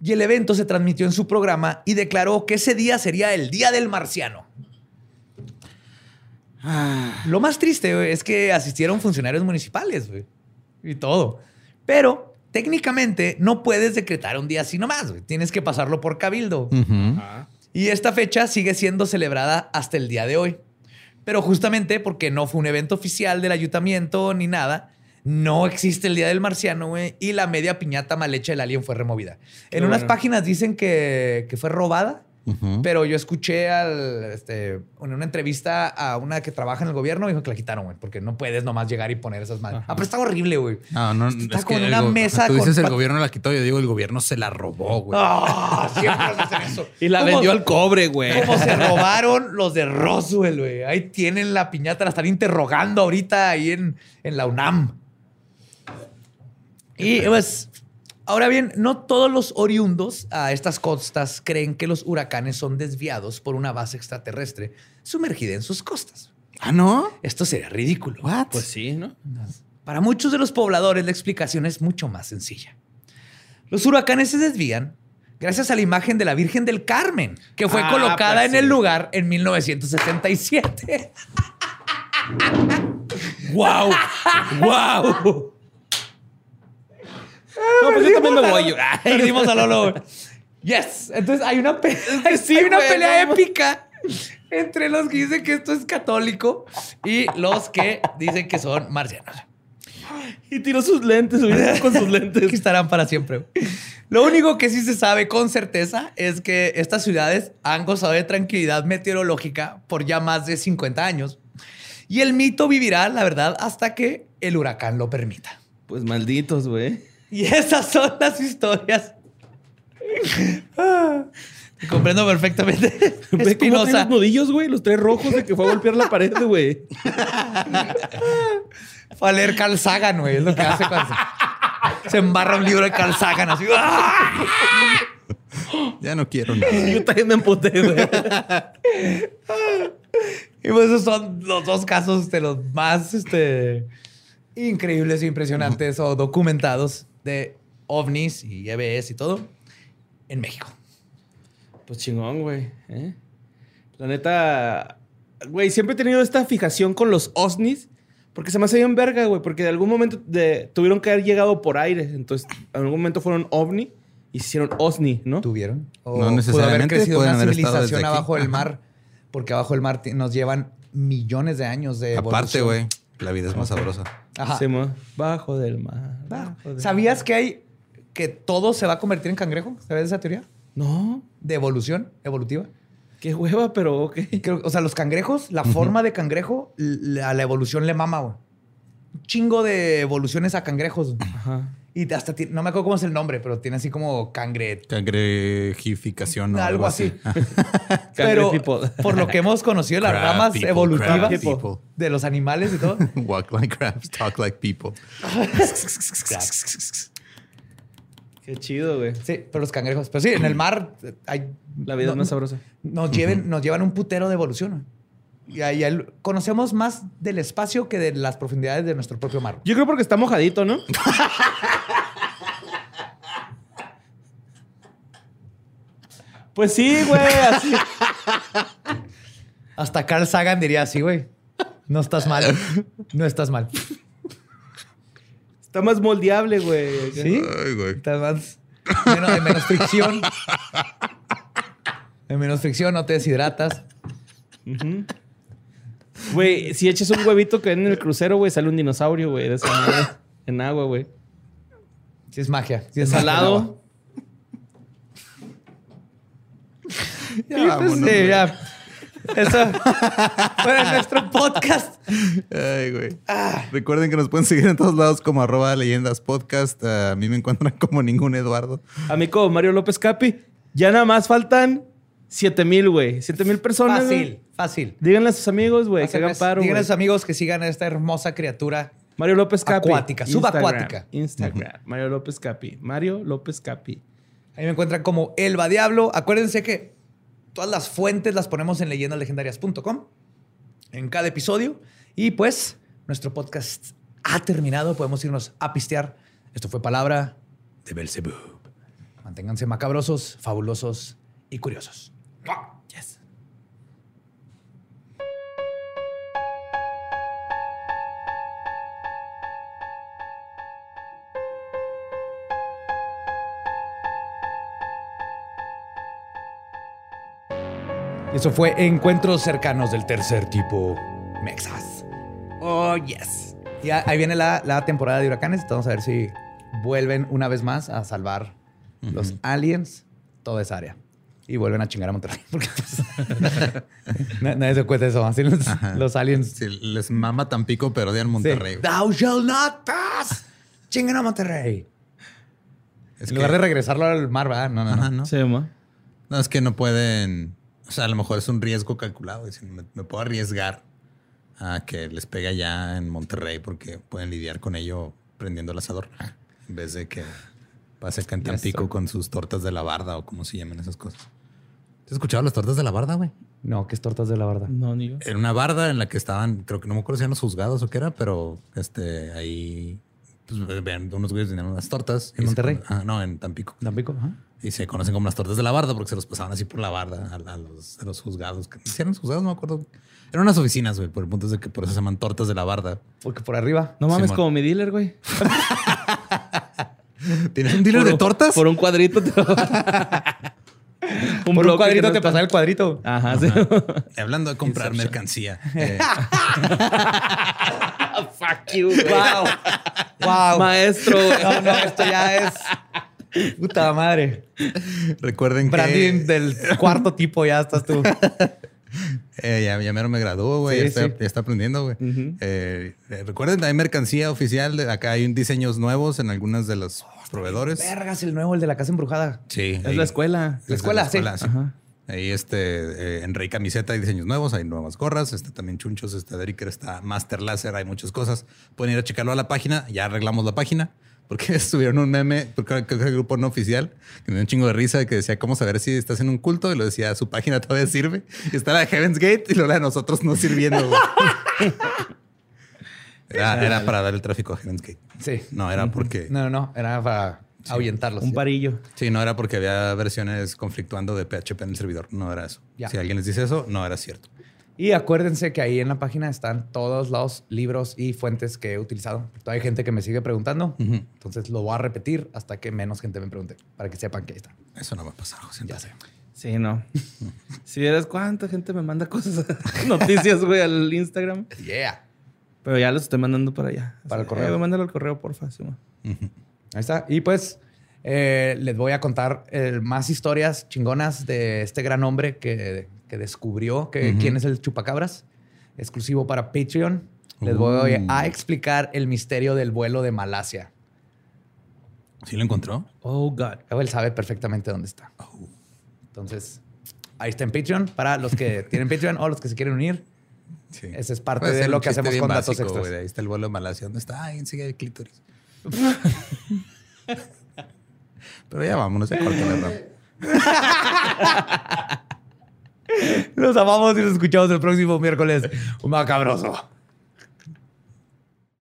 Y el evento se transmitió en su programa y declaró que ese día sería el Día del Marciano. Lo más triste es que asistieron funcionarios municipales y todo. Pero técnicamente no puedes decretar un día así nomás. Tienes que pasarlo por cabildo. Ujú. Y esta fecha sigue siendo celebrada hasta el día de hoy. Pero justamente porque no fue un evento oficial del ayuntamiento ni nada, no existe el Día del Marciano, güey, y la media piñata mal hecha del alien fue removida. en unas bueno. páginas dicen que, que fue robada Pero yo escuché al, este, en una entrevista a una que trabaja en el gobierno, dijo que la quitaron, güey, porque no puedes nomás llegar y poner esas madres. Ah, pero está horrible, güey. No, no, Está es en una mesa Tú con dices el gobierno la quitó, yo digo el gobierno se la robó, güey. Ah, siempre hacen eso. Y la ¿Cómo- vendió al cobre, güey. Como se robaron los de Roswell, güey. Ahí tienen la piñata, la están interrogando ahorita ahí en, en la UNAM. Y pues, ahora bien, no todos los oriundos a estas costas creen que los huracanes son desviados por una base extraterrestre sumergida en sus costas. Ah, ¿no? Esto sería ridículo. Pues sí, ¿no? Para muchos de los pobladores la explicación es mucho más sencilla. Los huracanes se desvían gracias a la imagen de la Virgen del Carmen, que fue Ah, colocada pues en sí. el lugar en 1977. ¡Wow! ¡Wow! No, pues yo también me voy. Ah, Perdimos a Lolo. Yes. Entonces hay una, pe- sí, hay una pelea épica entre los que dicen que esto es católico y los que dicen que son marcianos. Y tiró sus lentes, con sus que lentes. estarán para siempre. Lo único que sí se sabe con certeza es que estas ciudades han gozado de tranquilidad meteorológica por ya más de 50 años. Y el mito vivirá, la verdad, hasta que el huracán lo permita. Pues malditos, güey. Y esas son las historias. Te comprendo perfectamente. Ve cómo los nudillos, güey. Los tres rojos de que fue a golpear la pared, güey. Fue a leer Carl Sagan, güey. Es lo que hace cuando se, se embarra un libro de Carl Sagan. Así. ¡ah! Ya no quiero nada. Yo también me emputé, güey. Y pues esos son los dos casos de los más este, increíbles e impresionantes o documentados de ovnis y EBS y todo en México. Pues chingón, güey. ¿eh? La neta, güey, siempre he tenido esta fijación con los OSNIs. Porque se me hace bien verga, güey. Porque de algún momento de- tuvieron que haber llegado por aire. Entonces, en algún momento fueron OVNI y se hicieron OSNI, ¿no? ¿Tuvieron? O No pudo haber necesariamente, crecido una haber civilización abajo del mar. Porque abajo del mar nos llevan millones de años de Aparte, evolución. güey, la vida es más sabrosa. Ajá. Mo- Bajo del mar. bajo del ¿Sabías que hay que todo se va a convertir en cangrejo? ¿Sabes esa teoría? No, De evolución, evolutiva. qué hueva, pero ok. Creo- o sea, los cangrejos, la forma de cangrejo, l- a la evolución le mama, güey. Un chingo de evoluciones a cangrejos. Ajá. Y hasta, ti- no me acuerdo cómo es el nombre, pero tiene así como cangre. Cangrejificación o algo así. Pero por lo que hemos conocido, las Crab ramas people, evolutivas de los animales y todo. Walk like crabs, talk like people. Qué chido, güey. Sí, pero los cangrejos. Pero sí, en el mar eh, hay. La vida no- es más sabrosa. Nos, lleven, nos llevan un putero de evolución. Y ahí conocemos más del espacio que de las profundidades de nuestro propio mar. Yo creo porque está mojadito, ¿no? pues sí, güey, así. Hasta Carl Sagan diría así, güey. No estás mal. No estás mal. Está más moldeable, güey. ¿Sí? Ay, güey. Estás más. Menos, hay menos fricción. Hay menos fricción, no te deshidratas. Güey, si echas un huevito que ven en el crucero, güey, sale un dinosaurio, güey, de esa madre. En agua, güey. Sí, es magia. Sí, es. Salado. Sí, pues, ya. Eso fue nuestro podcast. Ay, güey. Recuerden que nos pueden seguir en todos lados como arroba leyendas podcast. Ah, a mí me encuentran como ningún Eduardo. Amigo Mario López Capi, ya nada más faltan 7 mil, güey. 7 mil personas. Fácil, fácil. Díganle a sus amigos, güey, que hagan Díganle paro. a sus amigos que sigan a esta hermosa criatura. Mario López Capi. Acuática, Instagram, subacuática. Instagram. Mario López Capi. Mario López Capi. Ahí me encuentran como Elba Diablo. Acuérdense que todas las fuentes las ponemos en leyendaslegendarias.com en cada episodio. Y pues, nuestro podcast ha terminado. Podemos irnos a pistear. Esto fue Palabra de Belzebub. Manténganse macabrosos, fabulosos y curiosos. Yes. Eso fue Encuentros cercanos del tercer tipo Mexas. Oh, yes. Ya ahí viene la, la temporada de huracanes. Vamos a ver si vuelven una vez más a salvar los aliens, toda esa área. Y vuelven a chingar a Monterrey. Porque pues, na- nadie se cuenta eso. Así los, aliens. Sí, les mama Tampico, pero odian Monterrey. Sí. Thou shall not pass. Chingan a Monterrey. Es en que- lugar de regresarlo al mar, ¿verdad? No, no, no. Ajá, ¿no? Sí, ma. No, es que no pueden. O sea, a lo mejor es un riesgo calculado. es decir, me, me puedo arriesgar a que les pegue allá en Monterrey porque pueden lidiar con ello prendiendo el asador. En vez de que pase acá en Tampico con sus tortas de la barda o como se llaman esas cosas. ¿Te has escuchado las tortas de la barda, güey? No, que es tortas de la verdad. No, ni yo. Era una barda en la que estaban, creo que no me acuerdo si eran los juzgados o qué era, pero este ahí pues, vean, unos güeyes tenían unas tortas. ¿En se Monterrey? ah, no, en Tampico. Tampico, ajá. Y se conocen como las tortas de la barda porque se los pasaban así por la barda a, a los, a los juzgados. que- ¿Sí eran los juzgados? No me acuerdo. Eran unas oficinas, güey. Por el punto es de que por eso se llaman tortas de la barda. Porque por arriba. No mames, como mi dealer, güey. ¿Tienes un dealer Por de tortas? Por un cuadrito. un por un cuadrito no te pasaba el cuadrito. Ajá, sí. Hablando de comprar mercancía. eh, Fuck you, Wow. Wow. Maestro, güey. No, no, esto ya es. Puta madre. recuerden Branding que del cuarto tipo, ya estás tú. eh, ya, ya mero me graduó, güey. Sí, ya, está, sí. ya está aprendiendo, güey. Eh, eh, recuerden, hay mercancía oficial. de- acá hay diseños nuevos en algunas de los proveedores. Vergas, el nuevo, el de la casa embrujada. Sí. Es ahí- la escuela. La escuela, sí. Ajá. Ahí este, eh, en Rey Camiseta hay diseños nuevos, hay nuevas gorras, está también chunchos, está Dericker, está Master Laser, hay muchas cosas. Pueden ir a checarlo a la página, ya arreglamos la página, porque subieron un meme, porque creo que el grupo no oficial, que me dio un chingo de risa, que decía cómo saber si estás en un culto, y lo decía, su página todavía sirve, y está la de Heaven's Gate, y luego la de nosotros no sirviendo. Era, era para dar el tráfico a Heaven's Gate. Sí. No, era porque... No, no, no. Era para ahuyentarlos. Un parillo. Sí, no era porque había versiones conflictuando de PHP en el servidor. No era eso. Ya. Si alguien les dice eso, no era cierto. Y acuérdense que ahí en la página están todos los libros y fuentes que he utilizado. Todavía hay gente que me sigue preguntando. Entonces lo voy a repetir hasta que menos gente me pregunte. Para que sepan que ahí está. Eso no va a pasar, José. Ya sé. Sí, no. si vieras cuánta gente me manda cosas, noticias, güey, al Instagram. Yeah. Pero ya los estoy mandando para allá. Para el Eh, correo. güey, mándalo al correo, porfa. sí. Ahí está. Y pues eh, les voy a contar eh, más historias chingonas de este gran hombre que, que descubrió que, quién es el chupacabras. Exclusivo para Patreon. Les voy Uh. a explicar el misterio del vuelo de Malasia. ¿Sí lo encontró? Oh, God. Él sabe perfectamente dónde está. Entonces, ahí está en Patreon para los que tienen Patreon o los que se quieren unir. Sí. Ese es parte Puede de lo que hacemos con datos extras. Ahí está el vuelo de Malasia. ¿Dónde está? Ahí enseguida el clítoris. Pero ya vámonos, ya corta la. Los amamos y los escuchamos el próximo miércoles. Un macabroso.